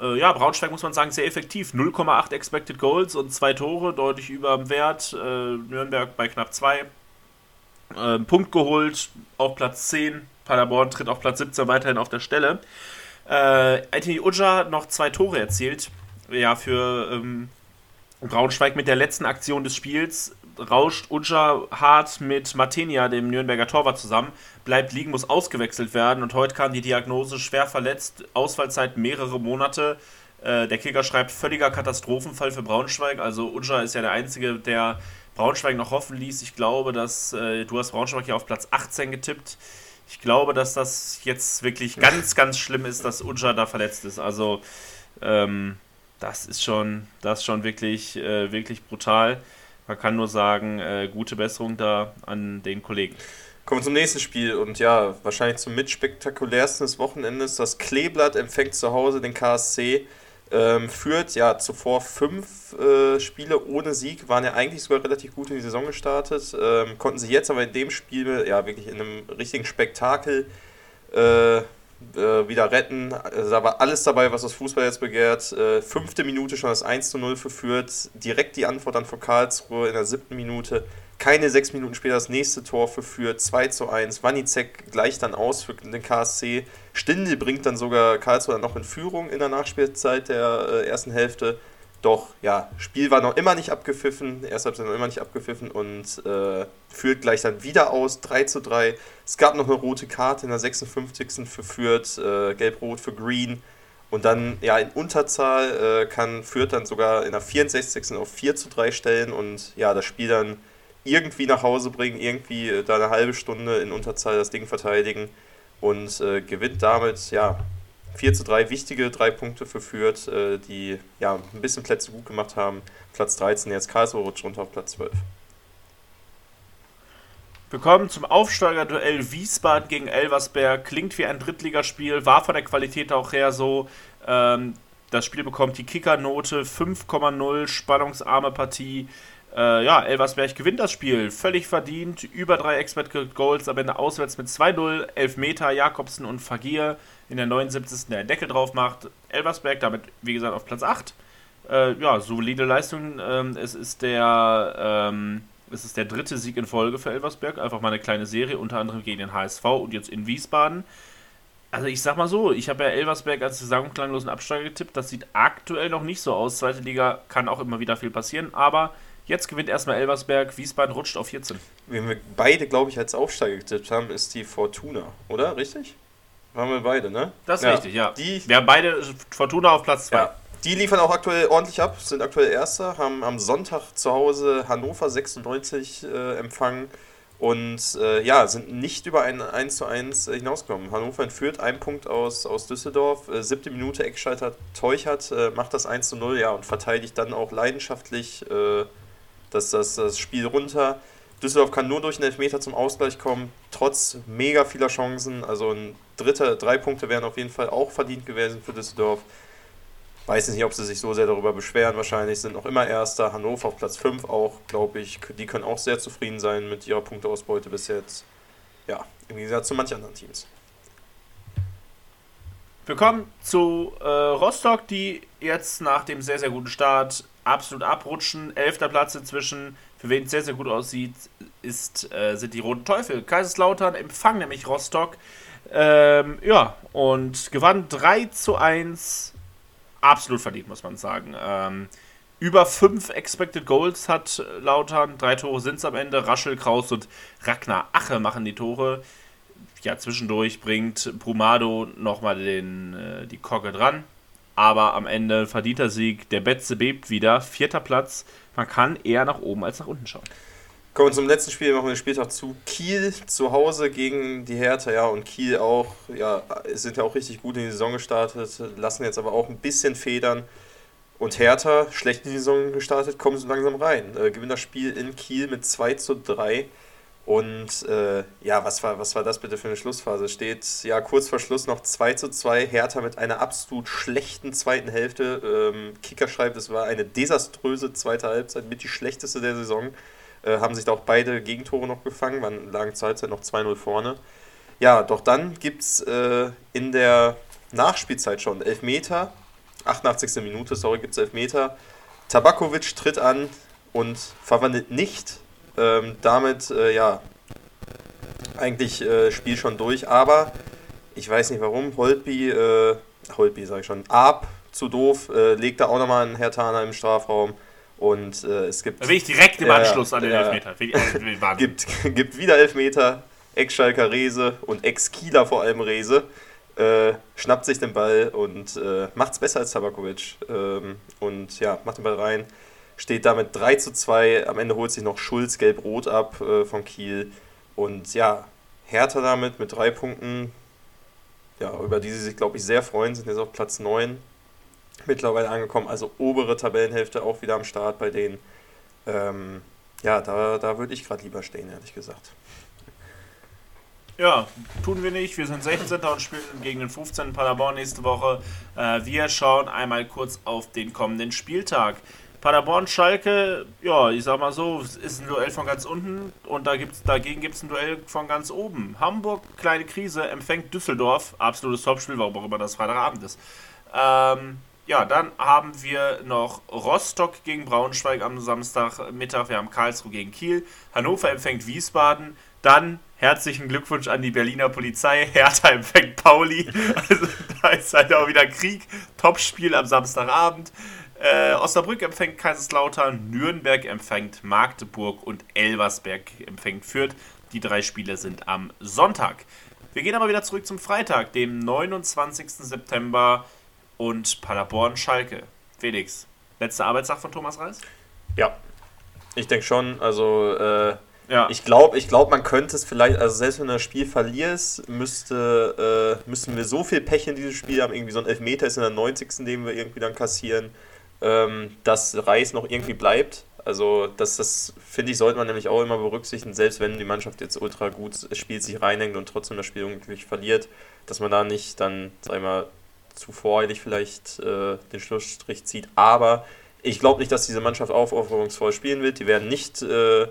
Äh, ja, Braunschweig muss man sagen, sehr effektiv. 0,8 Expected Goals und zwei Tore, deutlich über dem Wert. Äh, Nürnberg bei knapp 2. Äh, Punkt geholt auf Platz 10 Paderborn tritt auf Platz 17 weiterhin auf der Stelle. Äh, Anthony Uja noch zwei Tore erzielt. Ja, für ähm, Braunschweig mit der letzten Aktion des Spiels rauscht Uja hart mit Matenia, dem Nürnberger Torwart, zusammen, bleibt liegen, muss ausgewechselt werden und heute kam die Diagnose schwer verletzt, Ausfallzeit mehrere Monate. Äh, der Kicker schreibt völliger Katastrophenfall für Braunschweig. Also Uja ist ja der Einzige, der Braunschweig noch hoffen ließ. Ich glaube, dass äh, du hast Braunschweig ja auf Platz 18 getippt ich glaube, dass das jetzt wirklich ganz, ganz schlimm ist, dass Uja da verletzt ist. Also, ähm, das ist schon, das ist schon wirklich, äh, wirklich brutal. Man kann nur sagen, äh, gute Besserung da an den Kollegen. Kommen wir zum nächsten Spiel und ja, wahrscheinlich zum mitspektakulärsten des Wochenendes. Das Kleeblatt empfängt zu Hause den KSC. Ähm, führt ja zuvor fünf äh, Spiele ohne Sieg, waren ja eigentlich sogar relativ gut in die Saison gestartet, ähm, konnten sich jetzt aber in dem Spiel ja wirklich in einem richtigen Spektakel äh, äh, wieder retten. Da war alles dabei, was das Fußball jetzt begehrt. Äh, fünfte Minute schon das 1 zu 0 für. Direkt die Antwort dann vor Karlsruhe in der siebten Minute. Keine sechs Minuten später das nächste Tor für Fürth, 2 zu 1. Wanizek gleicht dann aus für den KSC. Stindl bringt dann sogar Karlsruhe dann noch in Führung in der Nachspielzeit der äh, ersten Hälfte. Doch, ja, Spiel war noch immer nicht abgepfiffen, erste Halbzeit noch immer nicht abgepfiffen und äh, führt gleich dann wieder aus, 3 zu 3. Es gab noch eine rote Karte in der 56. für Fürth, äh, gelb-rot für Green. Und dann, ja, in Unterzahl äh, kann Fürth dann sogar in der 64. auf 4 zu 3 stellen und ja, das Spiel dann irgendwie nach Hause bringen, irgendwie äh, da eine halbe Stunde in Unterzahl das Ding verteidigen und äh, gewinnt damit, ja, 4 zu 3, wichtige drei Punkte für Fürth, äh, die ja ein bisschen Plätze gut gemacht haben. Platz 13, jetzt Karlsruhe rutscht runter auf Platz 12. Wir kommen zum Aufsteigerduell Wiesbaden gegen Elversberg. Klingt wie ein Drittligaspiel, war von der Qualität auch her so. Ähm, das Spiel bekommt die Kickernote 5,0, spannungsarme Partie. Äh, ja, Elversberg gewinnt das Spiel. Völlig verdient. Über drei Expert Goals, am Ende auswärts mit 2-0. Elfmeter, Jakobsen und Fagir in der 79. der Deckel drauf macht. Elversberg damit, wie gesagt, auf Platz 8. Äh, ja, solide Leistung. Ähm, es, ist der, ähm, es ist der dritte Sieg in Folge für Elversberg. Einfach mal eine kleine Serie, unter anderem gegen den HSV und jetzt in Wiesbaden. Also ich sag mal so, ich habe ja Elversberg als saisonklanglosen Absteiger getippt. Das sieht aktuell noch nicht so aus. Zweite Liga kann auch immer wieder viel passieren, aber jetzt gewinnt erstmal Elversberg. Wiesbaden rutscht auf 14. Wen wir beide, glaube ich, als Aufsteiger getippt haben, ist die Fortuna, oder? Richtig? Haben wir beide, ne? Das ist ja. richtig, ja. Die, wir haben beide Fortuna auf Platz 2. Ja. Die liefern auch aktuell ordentlich ab, sind aktuell Erster, haben am Sonntag zu Hause Hannover 96 äh, empfangen und äh, ja, sind nicht über ein 1 zu 1 hinausgekommen. Hannover entführt einen Punkt aus, aus Düsseldorf, äh, siebte Minute Eckschalter Teuchert äh, macht das 1 zu 0 ja, und verteidigt dann auch leidenschaftlich äh, das, das, das Spiel runter. Düsseldorf kann nur durch einen Elfmeter zum Ausgleich kommen, trotz mega vieler Chancen. Also ein dritter, drei Punkte wären auf jeden Fall auch verdient gewesen für Düsseldorf. Weiß nicht, ob sie sich so sehr darüber beschweren. Wahrscheinlich sind noch immer Erster. Hannover auf Platz 5 auch, glaube ich. Die können auch sehr zufrieden sein mit ihrer Punkteausbeute bis jetzt. Ja, im Gegensatz zu manchen anderen Teams. Wir kommen zu äh, Rostock, die jetzt nach dem sehr, sehr guten Start absolut abrutschen. Elfter Platz inzwischen. Für wen es sehr, sehr gut aussieht, ist, äh, sind die Roten Teufel. Kaiserslautern empfangen nämlich Rostock. Ähm, ja, und gewann 3 zu 1. Absolut verdient, muss man sagen. Ähm, über 5 Expected Goals hat Lautern. Drei Tore sind es am Ende. Raschel, Kraus und Ragnar Ache machen die Tore. Ja, zwischendurch bringt Brumado nochmal äh, die Kogge dran. Aber am Ende verdienter Sieg. Der Betze bebt wieder. Vierter Platz man kann eher nach oben als nach unten schauen. Kommen wir zum letzten Spiel, machen wir den Spieltag zu. Kiel zu Hause gegen die Hertha, ja, und Kiel auch, ja, sind ja auch richtig gut in die Saison gestartet, lassen jetzt aber auch ein bisschen federn. Und Hertha, schlecht in die Saison gestartet, kommen so langsam rein. Äh, gewinnt das Spiel in Kiel mit 2 zu 3. Und äh, ja, was war, was war das bitte für eine Schlussphase? Steht ja kurz vor Schluss noch 2 zu 2. Hertha mit einer absolut schlechten zweiten Hälfte. Ähm, Kicker schreibt, es war eine desaströse zweite Halbzeit, mit die schlechteste der Saison. Äh, haben sich da auch beide Gegentore noch gefangen, waren, lagen zur Halbzeit noch 2-0 vorne. Ja, doch dann gibt es äh, in der Nachspielzeit schon Elfmeter. 88. Minute, sorry, gibt es Elfmeter. Tabakovic tritt an und verwandelt nicht ähm, damit, äh, ja, eigentlich äh, Spiel schon durch, aber ich weiß nicht warum, Holtby, äh, Holtby sage ich schon, Ab, zu doof, äh, legt da auch nochmal einen Herr Tana im Strafraum und äh, es gibt... Da bin ich direkt im Anschluss an den Elfmeter. gibt, (laughs) gibt wieder Elfmeter, Ex-Schalker Rese und Ex-Kieler vor allem Rese. Äh, schnappt sich den Ball und äh, macht es besser als Tabakovic. Ähm, und ja, macht den Ball rein steht damit 3 zu 2. Am Ende holt sich noch Schulz gelb-rot ab äh, von Kiel. Und ja, Hertha damit mit drei Punkten, ja, über die sie sich, glaube ich, sehr freuen, sind jetzt auf Platz 9 mittlerweile angekommen. Also obere Tabellenhälfte auch wieder am Start bei denen. Ähm, ja, da, da würde ich gerade lieber stehen, ehrlich gesagt. Ja, tun wir nicht. Wir sind 16. und spielen gegen den 15. Paderborn nächste Woche. Äh, wir schauen einmal kurz auf den kommenden Spieltag. Paderborn-Schalke, ja, ich sag mal so, ist ein Duell von ganz unten und da gibt's, dagegen gibt es ein Duell von ganz oben. Hamburg, kleine Krise, empfängt Düsseldorf, absolutes Topspiel, warum auch immer das Freitagabend ist. Ähm, ja, dann haben wir noch Rostock gegen Braunschweig am Samstagmittag. Wir haben Karlsruhe gegen Kiel. Hannover empfängt Wiesbaden. Dann herzlichen Glückwunsch an die Berliner Polizei. (laughs) Hertha empfängt Pauli. Also (laughs) da ist halt auch wieder Krieg. Topspiel am Samstagabend. Äh, Osnabrück empfängt Kaiserslautern. Nürnberg empfängt Magdeburg. Und Elversberg empfängt Fürth. Die drei Spiele sind am Sonntag. Wir gehen aber wieder zurück zum Freitag, dem 29. September und Paderborn-Schalke. Felix, letzter Arbeitstag von Thomas Reis? Ja, ich denke schon. Also, äh, Ja. ich glaube, ich glaub, man könnte es vielleicht, also selbst wenn du das Spiel verlierst, müsste, äh, müssten wir so viel Pech in dieses Spiel haben. Irgendwie so ein Elfmeter ist in der 90. den wir irgendwie dann kassieren, ähm, dass Reis noch irgendwie bleibt. Also, das, das finde ich, sollte man nämlich auch immer berücksichtigen, selbst wenn die Mannschaft jetzt ultra gut spielt, sich reinhängt und trotzdem das Spiel irgendwie verliert, dass man da nicht dann, sag ich mal, zu voreilig vielleicht äh, den Schlussstrich zieht. Aber ich glaube nicht, dass diese Mannschaft aufopferungsvoll spielen wird. Die werden nicht äh,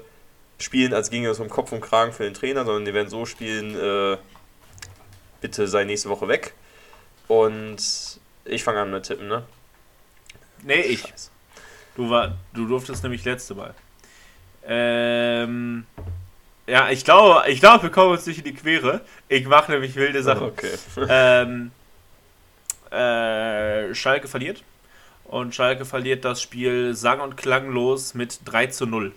spielen, als ginge es um Kopf und Kragen für den Trainer, sondern die werden so spielen, äh, bitte sei nächste Woche weg. Und ich fange an mit Tippen, ne? Nee, ich. Scheiße. Du, war, du durftest nämlich letzte Mal. Ähm, ja, ich glaube, ich glaube, wir kommen uns nicht in die Quere. Ich mache nämlich wilde Sachen. Okay. ähm, äh, Schalke verliert. Und Schalke verliert das Spiel sang- und klanglos mit 3 zu 0.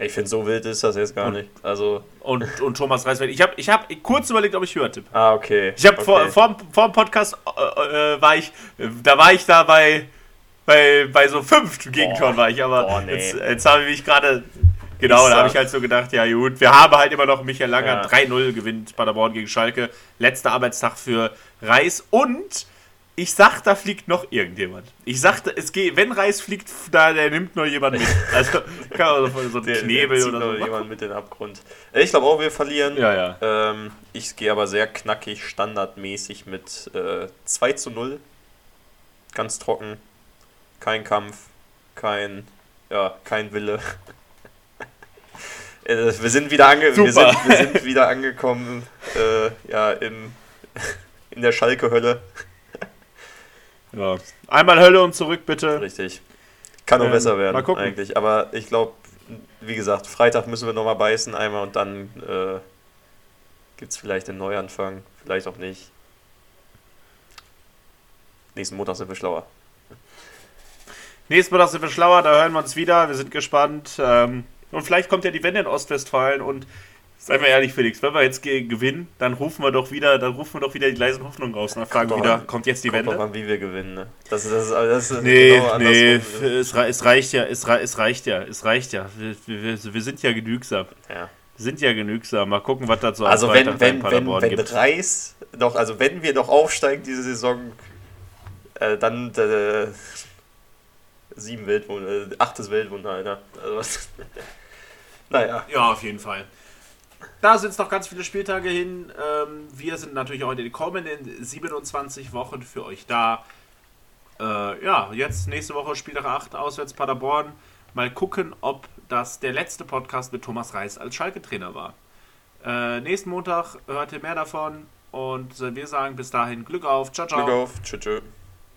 Ich finde, so wild ist das jetzt gar Und- nicht. Also, Und, und Thomas Reis, ich habe ich hab kurz überlegt, ob ich höher tippe. ah, okay. Ich habe okay. vor, vor, vor dem Podcast äh, äh, war ich, da war ich da bei, bei, bei so fünf Gegentoren war ich, aber boah, nee. jetzt, jetzt habe ich mich gerade, genau, Ich da habe ich halt so gedacht, ja gut, wir haben halt immer noch Michael Langer, Ja. 3-0 gewinnt Paderborn gegen Schalke, letzter Arbeitstag für Reis und ich sag, da fliegt noch irgendjemand. Ich sagte, es geht, wenn Reis fliegt, da der nimmt noch jemand mit. (laughs) Also kann man so, so ein Der, Knebel der oder so. jemand mit in den Abgrund. Ich glaube auch, wir verlieren. Ja, ja. Ähm, ich gehe aber sehr knackig, standardmäßig mit äh, 2 zu 0. Ganz trocken. Kein Kampf. Kein, ja, kein Wille. (laughs) Äh, wir, sind wieder ange wir, sind, wir sind wieder angekommen äh, ja, im, (laughs) in der Schalke-Hölle. Ja. Einmal Hölle und zurück, bitte. Richtig. Kann noch Ähm, besser werden mal gucken. eigentlich. Aber ich glaube, wie gesagt, Freitag müssen wir nochmal beißen einmal und dann äh, gibt es vielleicht einen Neuanfang. Vielleicht auch nicht. Nächsten Montag sind wir schlauer. Nächsten Monat sind wir schlauer, da hören wir uns wieder. Wir sind gespannt. Ähm, und vielleicht kommt ja die Wende in Ostwestfalen und seien wir ehrlich, Felix, wenn wir jetzt ge gewinnen, dann rufen wir doch wieder, dann rufen wir doch wieder die leisen Hoffnungen raus und dann fragen Kommt wieder, an. kommt jetzt die Kommt Wende? drauf an, wie wir gewinnen. Ne? Das, ist- das, ist- das ist Nee, genau nee, es, es reicht ja, es, es reicht ja, es reicht ja. Wir, wir, wir sind ja genügsam. Ja. Sind ja genügsam. Mal gucken, was das so Also wenn, wenn, wenn, wenn gibt. Reis doch, also wenn wir noch aufsteigen diese Saison, äh, dann äh, sieben Weltwunder, äh, achtes Weltwunder, Alter. Also (laughs) naja. Ja, auf jeden Fall. Da sind es noch ganz viele Spieltage hin. Ähm, wir sind natürlich auch in den kommenden 27 Wochen für euch da. Äh, ja, jetzt nächste Woche Spieltag 8, auswärts Paderborn. Mal gucken, ob das der letzte Podcast mit Thomas Reis als Schalke-Trainer war. Äh, nächsten Montag hört ihr mehr davon. Und wir sagen bis dahin Glück auf. Ciao, ciao. Glück auf. Tschüss. tschüss.